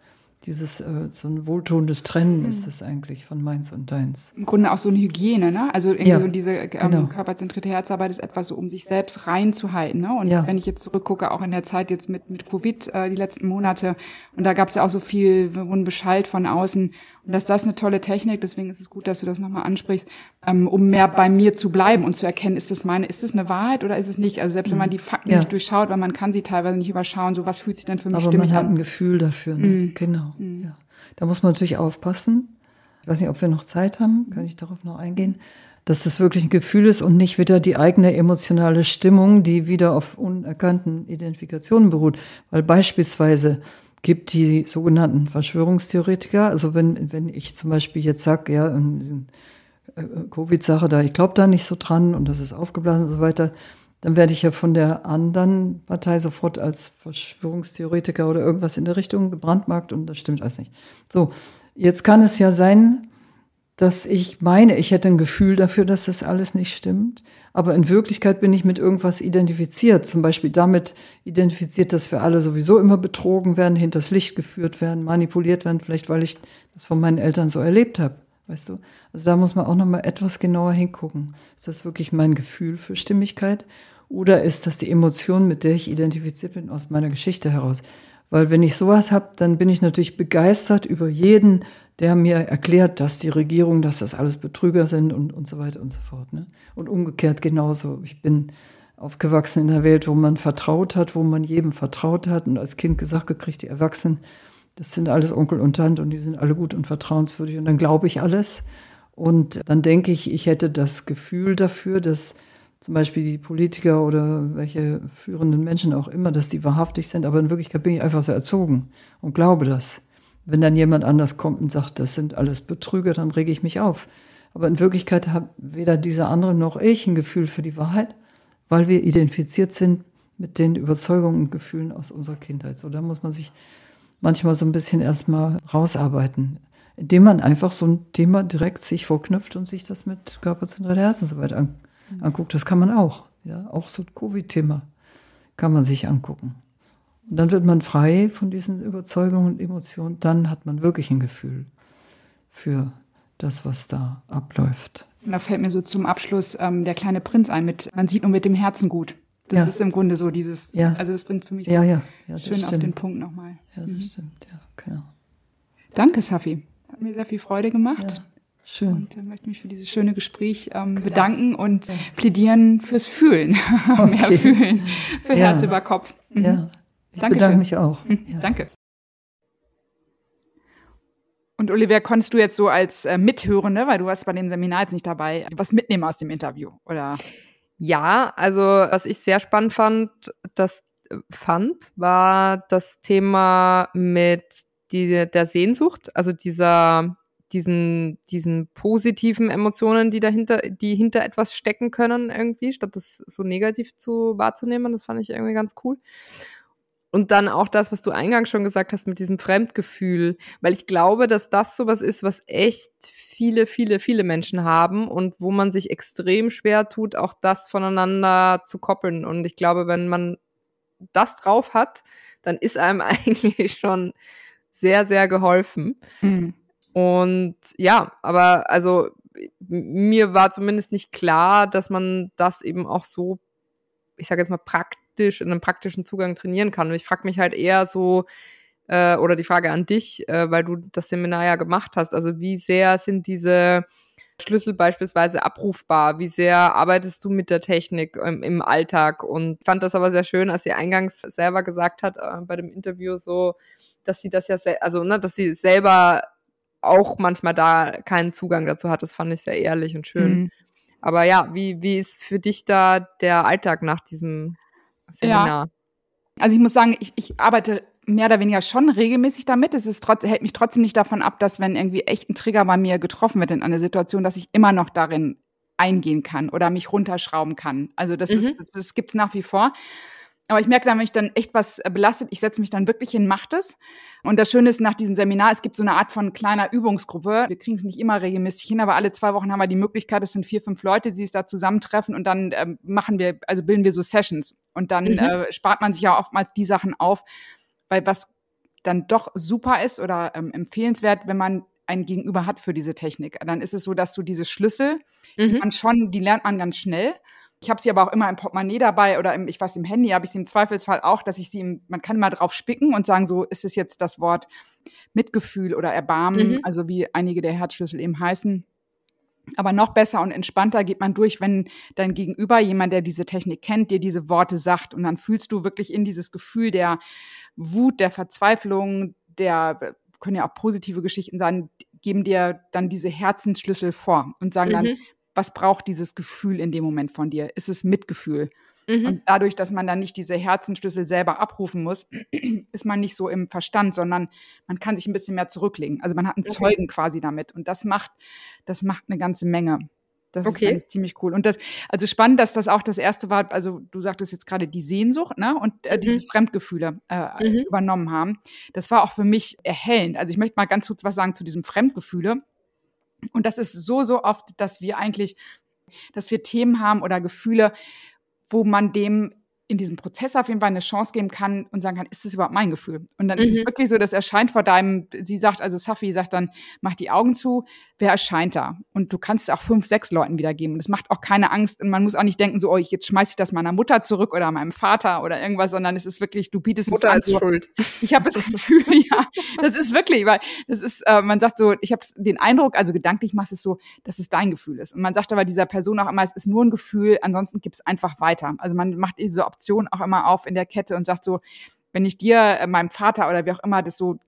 Dieses äh, so ein wohltuendes Trennen ist das eigentlich von meins und deins. Im Grunde auch so eine Hygiene, ne? Also irgendwie ja, so diese ähm, genau. körperzentrierte Herzarbeit ist etwas so, um sich selbst reinzuhalten, ne? Und ja. wenn ich jetzt zurückgucke, auch in der Zeit jetzt mit mit Covid äh, die letzten Monate und da gab es ja auch so viel, wurden beschallt von außen und dass das eine tolle Technik, deswegen ist es gut, dass du das nochmal ansprichst, ähm, um mehr bei mir zu bleiben und zu erkennen, ist das meine, ist das eine Wahrheit oder ist es nicht? Also selbst wenn man mhm. die Fakten ja. nicht durchschaut, weil man kann sie teilweise nicht überschauen, so was fühlt sich denn für mich Aber stimmig man hat an? ein Gefühl dafür, ne? Mhm. genau. Mhm. Ja. Da muss man natürlich aufpassen. Ich weiß nicht, ob wir noch Zeit haben, kann ich darauf noch eingehen, dass das wirklich ein Gefühl ist und nicht wieder die eigene emotionale Stimmung, die wieder auf unerkannten Identifikationen beruht. Weil beispielsweise gibt die sogenannten Verschwörungstheoretiker. Also wenn, wenn ich zum Beispiel jetzt sage, ja, äh, Covid-Sache da, ich glaube da nicht so dran und das ist aufgeblasen und so weiter, dann werde ich ja von der anderen Partei sofort als Verschwörungstheoretiker oder irgendwas in der Richtung gebrandmarkt und das stimmt alles nicht. So, jetzt kann es ja sein, dass ich meine, ich hätte ein Gefühl dafür, dass das alles nicht stimmt. Aber in Wirklichkeit bin ich mit irgendwas identifiziert. Zum Beispiel damit identifiziert, dass wir alle sowieso immer betrogen werden, hinters Licht geführt werden, manipuliert werden, vielleicht weil ich das von meinen Eltern so erlebt habe. Weißt du? Also da muss man auch noch mal etwas genauer hingucken. Ist das wirklich mein Gefühl für Stimmigkeit? Oder ist das die Emotion, mit der ich identifiziert bin aus meiner Geschichte heraus? Weil wenn ich sowas habe, dann bin ich natürlich begeistert über jeden, der mir erklärt, dass die Regierung, dass das alles Betrüger sind und, und so weiter und so fort. Ne? Und umgekehrt genauso. Ich bin aufgewachsen in einer Welt, wo man vertraut hat, wo man jedem vertraut hat und als Kind gesagt gekriegt, die Erwachsenen, das sind alles Onkel und Tante und die sind alle gut und vertrauenswürdig und dann glaube ich alles. Und dann denke ich, ich hätte das Gefühl dafür, dass zum Beispiel die Politiker oder welche führenden Menschen auch immer, dass die wahrhaftig sind, aber in Wirklichkeit bin ich einfach so erzogen und glaube das. Wenn dann jemand anders kommt und sagt, das sind alles Betrüger, dann rege ich mich auf. Aber in Wirklichkeit hat weder dieser andere noch ich ein Gefühl für die Wahrheit, weil wir identifiziert sind mit den Überzeugungen und Gefühlen aus unserer Kindheit. So, da muss man sich manchmal so ein bisschen erstmal rausarbeiten, indem man einfach so ein Thema direkt sich vorknüpft und sich das mit körperzentrierter Herzensarbeit an, anguckt. Das kann man auch. Ja, auch so ein Covid-Thema kann man sich angucken. Und dann wird man frei von diesen Überzeugungen und Emotionen. Dann hat man wirklich ein Gefühl für das, was da abläuft. Und da fällt mir so zum Abschluss ähm, der kleine Prinz ein mit, man sieht nur mit dem Herzen gut. Das ja. ist im Grunde so dieses, ja. also das bringt für mich so ja, ja. schön stimmt. auf den Punkt nochmal. Ja, das mhm. stimmt, ja, genau. Danke, Safi. Hat mir sehr viel Freude gemacht. Schön. Und äh, möchte mich für dieses schöne Gespräch ähm, bedanken und plädieren fürs Fühlen. Okay. Mehr fühlen. Für Herz über Kopf. Mhm. Ja, ich Dankeschön. bedanke mich auch. Mhm, ja. Danke. Und Oliver, konntest du jetzt so als äh, Mithörende, weil du warst bei dem Seminar jetzt nicht dabei, was mitnehmen aus dem Interview? Oder? Ja, also was ich sehr spannend fand, das fand, war das Thema mit die, der Sehnsucht, also dieser diesen, diesen positiven Emotionen, die dahinter, die hinter etwas stecken können irgendwie, statt das so negativ zu wahrzunehmen. Das fand ich irgendwie ganz cool. Und dann auch das, was du eingangs schon gesagt hast mit diesem Fremdgefühl, weil ich glaube, dass das sowas ist, was echt viele, viele, viele Menschen haben und wo man sich extrem schwer tut, auch das voneinander zu koppeln. Und ich glaube, wenn man das drauf hat, dann ist einem eigentlich schon sehr, sehr geholfen. Mhm. Und ja, aber also mir war zumindest nicht klar, dass man das eben auch so, ich sage jetzt mal, praktisch in einem praktischen Zugang trainieren kann. Und ich frage mich halt eher so, äh, oder die Frage an dich, äh, weil du das Seminar ja gemacht hast, also wie sehr sind diese Schlüssel beispielsweise abrufbar? Wie sehr arbeitest du mit der Technik im, im Alltag? Und fand das aber sehr schön, als sie eingangs selber gesagt hat äh, bei dem Interview so, dass sie das ja, also ne, dass sie selber auch manchmal da keinen Zugang dazu hat. Das fand ich sehr ehrlich und schön. Mhm. Aber ja, wie, wie ist für dich da der Alltag nach diesem Seminar? Ja. Also ich muss sagen, ich, ich arbeite mehr oder weniger schon regelmäßig damit. Es ist trotz, hält mich trotzdem nicht davon ab, dass wenn irgendwie echt ein Trigger bei mir getroffen wird in einer Situation, dass ich immer noch darin eingehen kann oder mich runterschrauben kann. Also das mhm. ist, das gibt's nach wie vor. Aber ich merke, da wenn mich dann echt was äh, belastet, ich setze mich dann wirklich hin, mache das. Und das Schöne ist nach diesem Seminar, es gibt so eine Art von kleiner Übungsgruppe. Wir kriegen es nicht immer regelmäßig hin, aber alle zwei Wochen haben wir die Möglichkeit, es sind vier, fünf Leute, die sich da zusammentreffen und dann äh, machen wir, also bilden wir so Sessions. Und dann mhm. äh, spart man sich ja oftmals die Sachen auf, weil was dann doch super ist oder ähm, empfehlenswert, wenn man ein Gegenüber hat für diese Technik. Dann ist es so, dass du diese Schlüssel, mhm. die man schon, die lernt man ganz schnell. Ich habe sie aber auch immer im Portemonnaie dabei oder im, ich weiß, im Handy habe ich sie im Zweifelsfall auch, dass ich sie, im, man kann mal drauf spicken und sagen, so ist es jetzt das Wort Mitgefühl oder Erbarmen, mhm. also wie einige der Herzschlüssel eben heißen. Aber noch besser und entspannter geht man durch, wenn dein Gegenüber, jemand, der diese Technik kennt, dir diese Worte sagt. Und dann fühlst du wirklich in dieses Gefühl der Wut, der Verzweiflung, der können ja auch positive Geschichten sein, geben dir dann diese Herzensschlüssel vor und sagen mhm. dann, was braucht dieses Gefühl in dem Moment von dir? Ist es Mitgefühl? Mhm. Und dadurch, dass man dann nicht diese Herzenschlüssel selber abrufen muss, ist man nicht so im Verstand, sondern man kann sich ein bisschen mehr zurücklegen. Also man hat einen okay. Zeugen quasi damit. Und das macht, das macht eine ganze Menge. Das okay. ist ziemlich cool. Und das, also spannend, dass das auch das erste war, also du sagtest jetzt gerade die Sehnsucht, ne? Und äh, mhm. dieses Fremdgefühle äh, mhm. übernommen haben. Das war auch für mich erhellend. Also ich möchte mal ganz kurz was sagen zu diesem Fremdgefühle Und das ist so, so oft, dass wir eigentlich, dass wir Themen haben oder Gefühle, wo man dem in diesem Prozess auf jeden Fall eine Chance geben kann und sagen kann, ist das überhaupt mein Gefühl? Und dann mhm. ist es mhm. wirklich so, das erscheint vor deinem, sie sagt, also Safi sagt dann, mach die Augen zu, wer erscheint da? Und du kannst es auch fünf, sechs Leuten wiedergeben. Und das macht auch keine Angst. Und man muss auch nicht denken, so, oh, jetzt schmeiß ich das meiner Mutter zurück oder meinem Vater oder irgendwas, sondern es ist wirklich, du bietest Mutter es an. Ist so, schuld. Ich habe das Gefühl, ja, das ist wirklich, weil das ist, äh, man sagt so, ich habe den Eindruck, also gedanklich machst es so, dass es dein Gefühl ist. Und man sagt aber dieser Person auch immer, es ist nur ein Gefühl, ansonsten gibt es einfach weiter. Also man macht diese Option auch immer auf, auf in der Kette und sagt so, wenn ich dir, äh, meinem Vater oder wie auch immer das so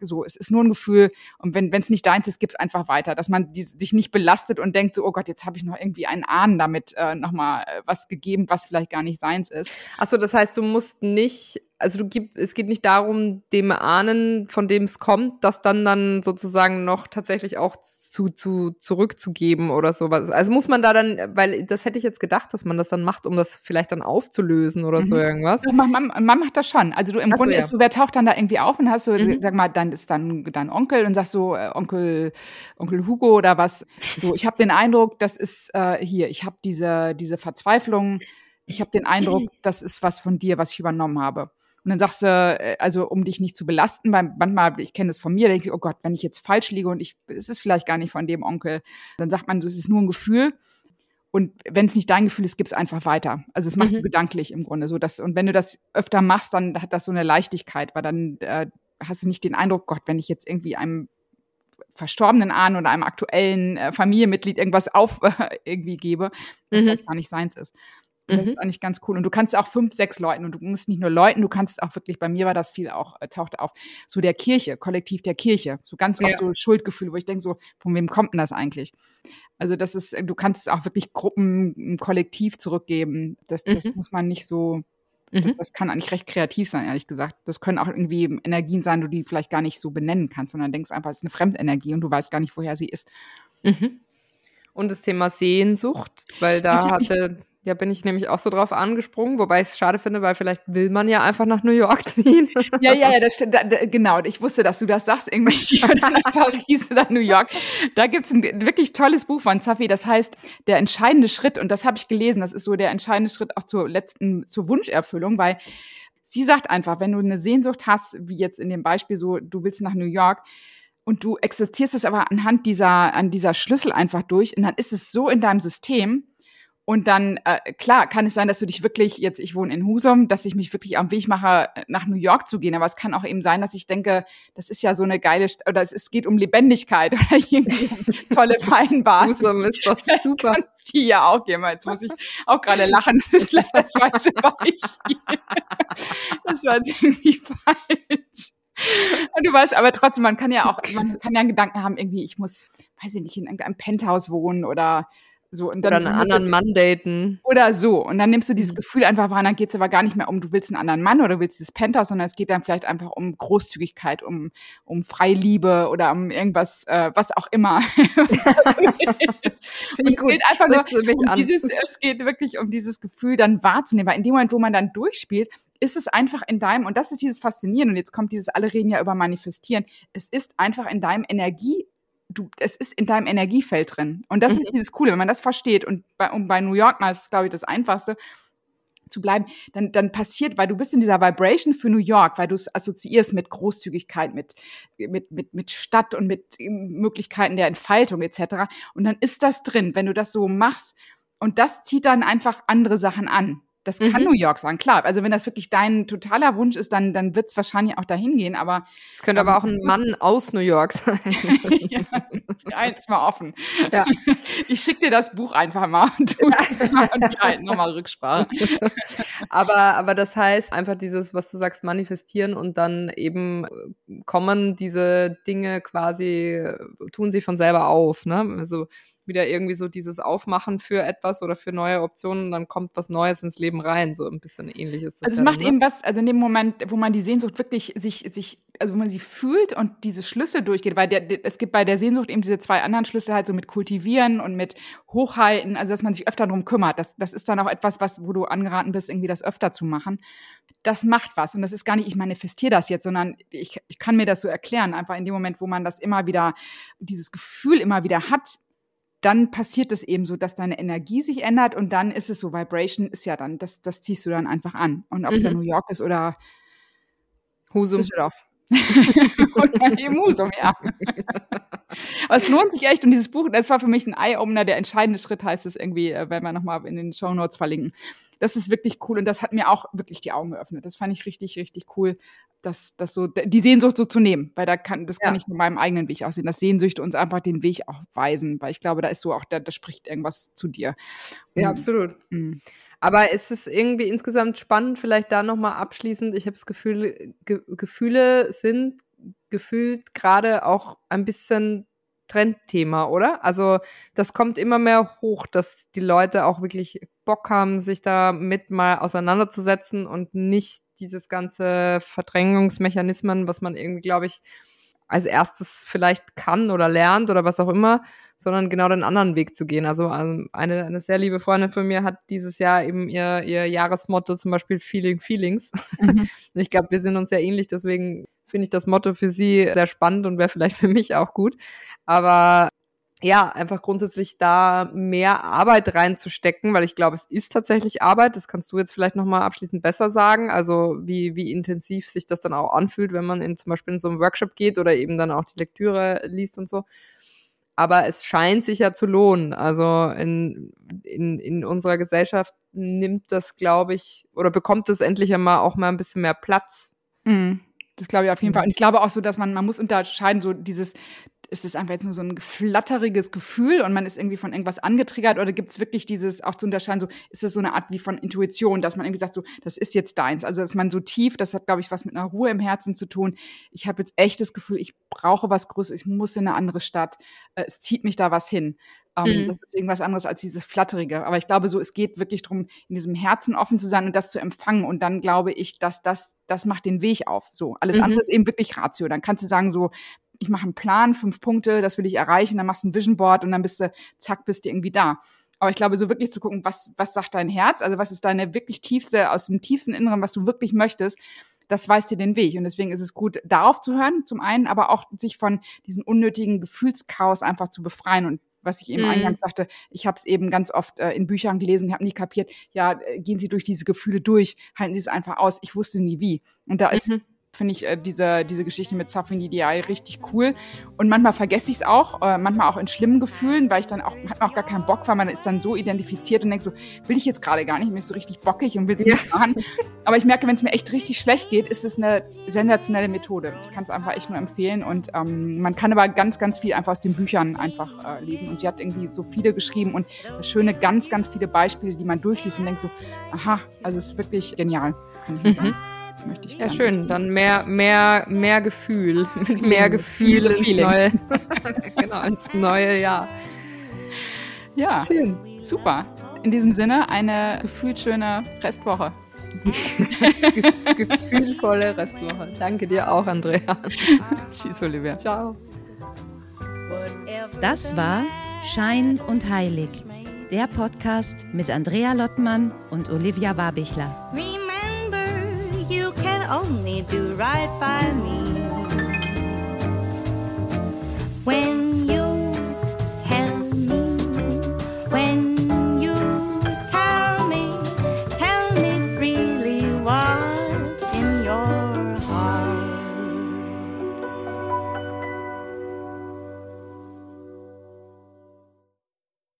so, es ist nur ein Gefühl und wenn es nicht deins ist, gib's einfach weiter, dass man die, sich nicht belastet und denkt so, oh Gott, jetzt habe ich noch irgendwie einen Ahnen damit äh, nochmal äh, was gegeben, was vielleicht gar nicht seins ist. Achso, das heißt, du musst nicht, also du gib, es geht nicht darum, dem Ahnen, von dem es kommt, das dann dann sozusagen noch tatsächlich auch zu, zu zurückzugeben oder sowas. Also muss man da dann, weil das hätte ich jetzt gedacht, dass man das dann macht, um das vielleicht dann aufzulösen oder mhm. so irgendwas. Man, macht das schon. Also du im Ach Grunde so, ja. ist so, wer taucht dann da irgendwie auf und hast so, mhm. sag mal, dann ist dann dein Onkel und sagst so, äh, Onkel, Onkel Hugo oder was. So, ich habe den Eindruck, das ist äh, hier, ich habe diese, diese Verzweiflung, ich habe den Eindruck, das ist was von dir, was ich übernommen habe. Und dann sagst du, äh, also um dich nicht zu belasten, weil manchmal, ich kenne das von mir, denke ich, oh Gott, wenn ich jetzt falsch liege und ich, es ist vielleicht gar nicht von dem Onkel, dann sagt man, es ist nur ein Gefühl. Und wenn es nicht dein Gefühl ist, gib es einfach weiter. Also es machst mhm. du gedanklich im Grunde so. Dass, und wenn du das öfter machst, dann hat das so eine Leichtigkeit, weil dann äh, hast du nicht den Eindruck, Gott, wenn ich jetzt irgendwie einem verstorbenen Ahnen oder einem aktuellen äh, Familienmitglied irgendwas auf äh, irgendwie gebe, was mhm. gar nicht seins ist. Das mhm. ist eigentlich ganz cool. Und du kannst auch fünf, sechs Leuten und du musst nicht nur Leuten, du kannst auch wirklich, bei mir war das viel auch, äh, tauchte auf, so der Kirche, Kollektiv der Kirche. So ganz oft ja. so Schuldgefühle, wo ich denke so, von wem kommt denn das eigentlich? Also das ist, du kannst es auch wirklich Gruppen, Kollektiv zurückgeben. Das, das mhm. muss man nicht so, das, mhm. das kann eigentlich recht kreativ sein, ehrlich gesagt. Das können auch irgendwie Energien sein, du die vielleicht gar nicht so benennen kannst, sondern denkst einfach, es ist eine Fremdenergie und du weißt gar nicht, woher sie ist. Mhm. Und das Thema Sehnsucht, weil da hatte ja, bin ich nämlich auch so drauf angesprungen, wobei ich es schade finde, weil vielleicht will man ja einfach nach New York ziehen. Ja, ja, ja, das stimmt. Da, da, genau, ich wusste, dass du das sagst, irgendwie nach Paris oder New York. Da gibt's ein wirklich tolles Buch von Zafi, das heißt Der entscheidende Schritt. Und das habe ich gelesen. Das ist so der entscheidende Schritt auch zur letzten, zur Wunscherfüllung, weil sie sagt einfach, wenn du eine Sehnsucht hast, wie jetzt in dem Beispiel so, du willst nach New York, und du exerzierst es aber anhand dieser, an dieser Schlüssel einfach durch und dann ist es so in deinem System, und dann, äh, klar, kann es sein, dass du dich wirklich, jetzt ich wohne in Husum, dass ich mich wirklich am Weg mache, nach New York zu gehen. Aber es kann auch eben sein, dass ich denke, das ist ja so eine geile, St oder es, es geht um Lebendigkeit oder irgendwie tolle Weinbars. Husum ist doch super. Kannst die ja auch gehen. Jetzt muss ich auch gerade lachen. Das ist vielleicht das falsche Beispiel. das war jetzt irgendwie falsch. Und du weißt, aber trotzdem, man kann ja auch, man kann ja einen Gedanken haben, irgendwie, ich muss, weiß ich nicht, in einem Penthouse wohnen oder so, und dann oder einen anderen du, Mann daten. Oder so. Und dann nimmst du dieses mhm. Gefühl einfach wahr, dann geht es aber gar nicht mehr um, du willst einen anderen Mann oder du willst dieses Penthouse, sondern es geht dann vielleicht einfach um Großzügigkeit, um, um Freiliebe oder um irgendwas, äh, was auch immer. es geht einfach nur um dieses, es geht wirklich um dieses Gefühl dann wahrzunehmen, weil in dem Moment, wo man dann durchspielt, ist es einfach in deinem, und das ist dieses Faszinierende, und jetzt kommt dieses, alle reden ja über Manifestieren, es ist einfach in deinem Energie du, es ist in deinem Energiefeld drin. Und das mhm. ist dieses Coole, wenn man das versteht. Und bei, und bei New York mal ist es, glaube ich, das Einfachste zu bleiben, dann, dann passiert, weil du bist in dieser Vibration für New York, weil du es assoziierst mit Großzügigkeit, mit, mit, mit, mit Stadt und mit Möglichkeiten der Entfaltung etc. Und dann ist das drin, wenn du das so machst. Und das zieht dann einfach andere Sachen an. Das kann mhm. New York sein, klar. Also wenn das wirklich dein totaler Wunsch ist, dann, dann wird es wahrscheinlich auch dahin gehen. Aber es könnte aber auch ein Mann aus New York sein. ja, eins mal offen. Ja. Ich schicke dir das Buch einfach mal und du mal und wir halten nochmal Rücksprache. aber, aber das heißt einfach dieses, was du sagst, manifestieren und dann eben kommen diese Dinge quasi, tun sie von selber auf. Ne? Also wieder irgendwie so dieses Aufmachen für etwas oder für neue Optionen, dann kommt was Neues ins Leben rein. So ein bisschen ähnlich ist das. Also es ja macht ne? eben was, also in dem Moment, wo man die Sehnsucht wirklich sich, sich, also wo man sie fühlt und diese Schlüssel durchgeht, weil der, es gibt bei der Sehnsucht eben diese zwei anderen Schlüssel halt so mit kultivieren und mit hochhalten, also dass man sich öfter darum kümmert. Das, das ist dann auch etwas, was, wo du angeraten bist, irgendwie das öfter zu machen. Das macht was. Und das ist gar nicht, ich manifestiere das jetzt, sondern ich, ich kann mir das so erklären. Einfach in dem Moment, wo man das immer wieder, dieses Gefühl immer wieder hat, dann passiert es eben so, dass deine Energie sich ändert und dann ist es so, Vibration ist ja dann, das, das ziehst du dann einfach an. Und ob es ja Mhm. New York ist oder Husum. Düsseldorf. oder eben Husum, ja. Aber es lohnt sich echt und dieses Buch, das war für mich ein Eye-Opener, der entscheidende Schritt heißt es irgendwie, äh, werden wir nochmal in den Show Notes verlinken. Das ist wirklich cool und das hat mir auch wirklich die Augen geöffnet. Das fand ich richtig, richtig cool, das, das so, die Sehnsucht so zu nehmen, weil da kann, das kann Ja. ich mit meinem eigenen Weg auch sehen, dass Sehnsüchte uns einfach den Weg auch weisen, weil ich glaube, da ist so auch, da, da spricht irgendwas zu dir. Ja, Mm, absolut. mm. Aber es ist irgendwie insgesamt spannend, vielleicht da nochmal abschließend. Ich habe das Gefühl, Ge Gefühle sind gefühlt gerade auch ein bisschen Trendthema, oder? Also das kommt immer mehr hoch, dass die Leute auch wirklich Bock haben, sich damit mal auseinanderzusetzen und nicht dieses ganze Verdrängungsmechanismen, was man irgendwie, glaube ich, als erstes vielleicht kann oder lernt oder was auch immer, sondern genau den anderen Weg zu gehen. Also ähm, eine, eine sehr liebe Freundin von mir hat dieses Jahr eben ihr, ihr Jahresmotto zum Beispiel Feeling Feelings. Mhm. Ich glaube, wir sind uns sehr ähnlich, deswegen finde ich das Motto für sie sehr spannend und wäre vielleicht für mich auch gut. Aber ja, einfach grundsätzlich da mehr Arbeit reinzustecken, weil ich glaube, es ist tatsächlich Arbeit. Das kannst du jetzt vielleicht nochmal abschließend besser sagen. Also wie, wie intensiv sich das dann auch anfühlt, wenn man in zum Beispiel in so einen Workshop geht oder eben dann auch die Lektüre liest und so. Aber es scheint sich ja zu lohnen. Also in, in, in unserer Gesellschaft nimmt das, glaube ich, oder bekommt es endlich einmal auch mal ein bisschen mehr Platz. Mm, Das glaube ich auf jeden. Fall. Und ich glaube auch so, dass man, man muss unterscheiden, so dieses, ist es einfach jetzt nur so ein flatteriges Gefühl und man ist irgendwie von irgendwas angetriggert oder gibt es wirklich dieses, auch zu unterscheiden, so, ist es so eine Art wie von Intuition, dass man irgendwie sagt, so, das ist jetzt deins. Also, dass man so tief, das hat, glaube ich, was mit einer Ruhe im Herzen zu tun. Ich habe jetzt echt das Gefühl, ich brauche was Größeres, ich muss in eine andere Stadt, äh, es zieht mich da was hin. Ähm, Mhm. Das ist irgendwas anderes als dieses Flatterige. Aber ich glaube so, es geht wirklich darum, in diesem Herzen offen zu sein und das zu empfangen. Und dann glaube ich, dass das, das macht den Weg auf. So. Alles Mhm. andere ist eben wirklich Ratio. Dann kannst du sagen, so, ich mache einen Plan, fünf Punkte, das will ich erreichen, dann machst du ein Vision Board und dann bist du, zack, bist du irgendwie da. Aber ich glaube, so wirklich zu gucken, was, was sagt dein Herz, also was ist deine wirklich tiefste, aus dem tiefsten Inneren, was du wirklich möchtest, das weist dir den Weg. Und deswegen ist es gut, darauf zu hören, zum einen, aber auch sich von diesem unnötigen Gefühlschaos einfach zu befreien. Und was ich eben Mhm. eingangs sagte, ich habe es eben ganz oft äh, in Büchern gelesen, habe nie kapiert, ja, äh, gehen Sie durch diese Gefühle durch, halten Sie es einfach aus. Ich wusste nie wie. Und da ist Mhm. Finde ich äh, diese, diese Geschichte mit Safin Ideal richtig cool. Und manchmal vergesse ich es auch, äh, manchmal auch in schlimmen Gefühlen, weil ich dann auch, hat man auch gar keinen Bock, weil man ist dann so identifiziert und denkt so, will ich jetzt gerade gar nicht, mir ist so richtig bockig und will es Ja. nicht machen. Aber ich merke, wenn es mir echt richtig schlecht geht, ist es eine sensationelle Methode. Ich kann es einfach echt nur empfehlen und ähm, man kann aber ganz, ganz viel einfach aus den Büchern einfach äh, lesen. Und sie hat irgendwie so viele geschrieben und schöne, ganz, ganz viele Beispiele, die man durchliest und denkt so, aha, also es ist wirklich genial. Kann ich Mhm. sagen. Möchte ich Ja, schön. Dann mehr, mehr, mehr Gefühl. Mit mehr Gefühl ins neue, genau, ins neue Jahr. Ja, Schön. super. In diesem Sinne eine gefühlschöne Restwoche. Ge gefühlvolle Restwoche. Danke dir auch, Andrea. Tschüss, Olivia. Ciao. Das war Schein und Heilig, der Podcast mit Andrea Lottmann und Olivia Warbichler. only do right by me. When you tell me, when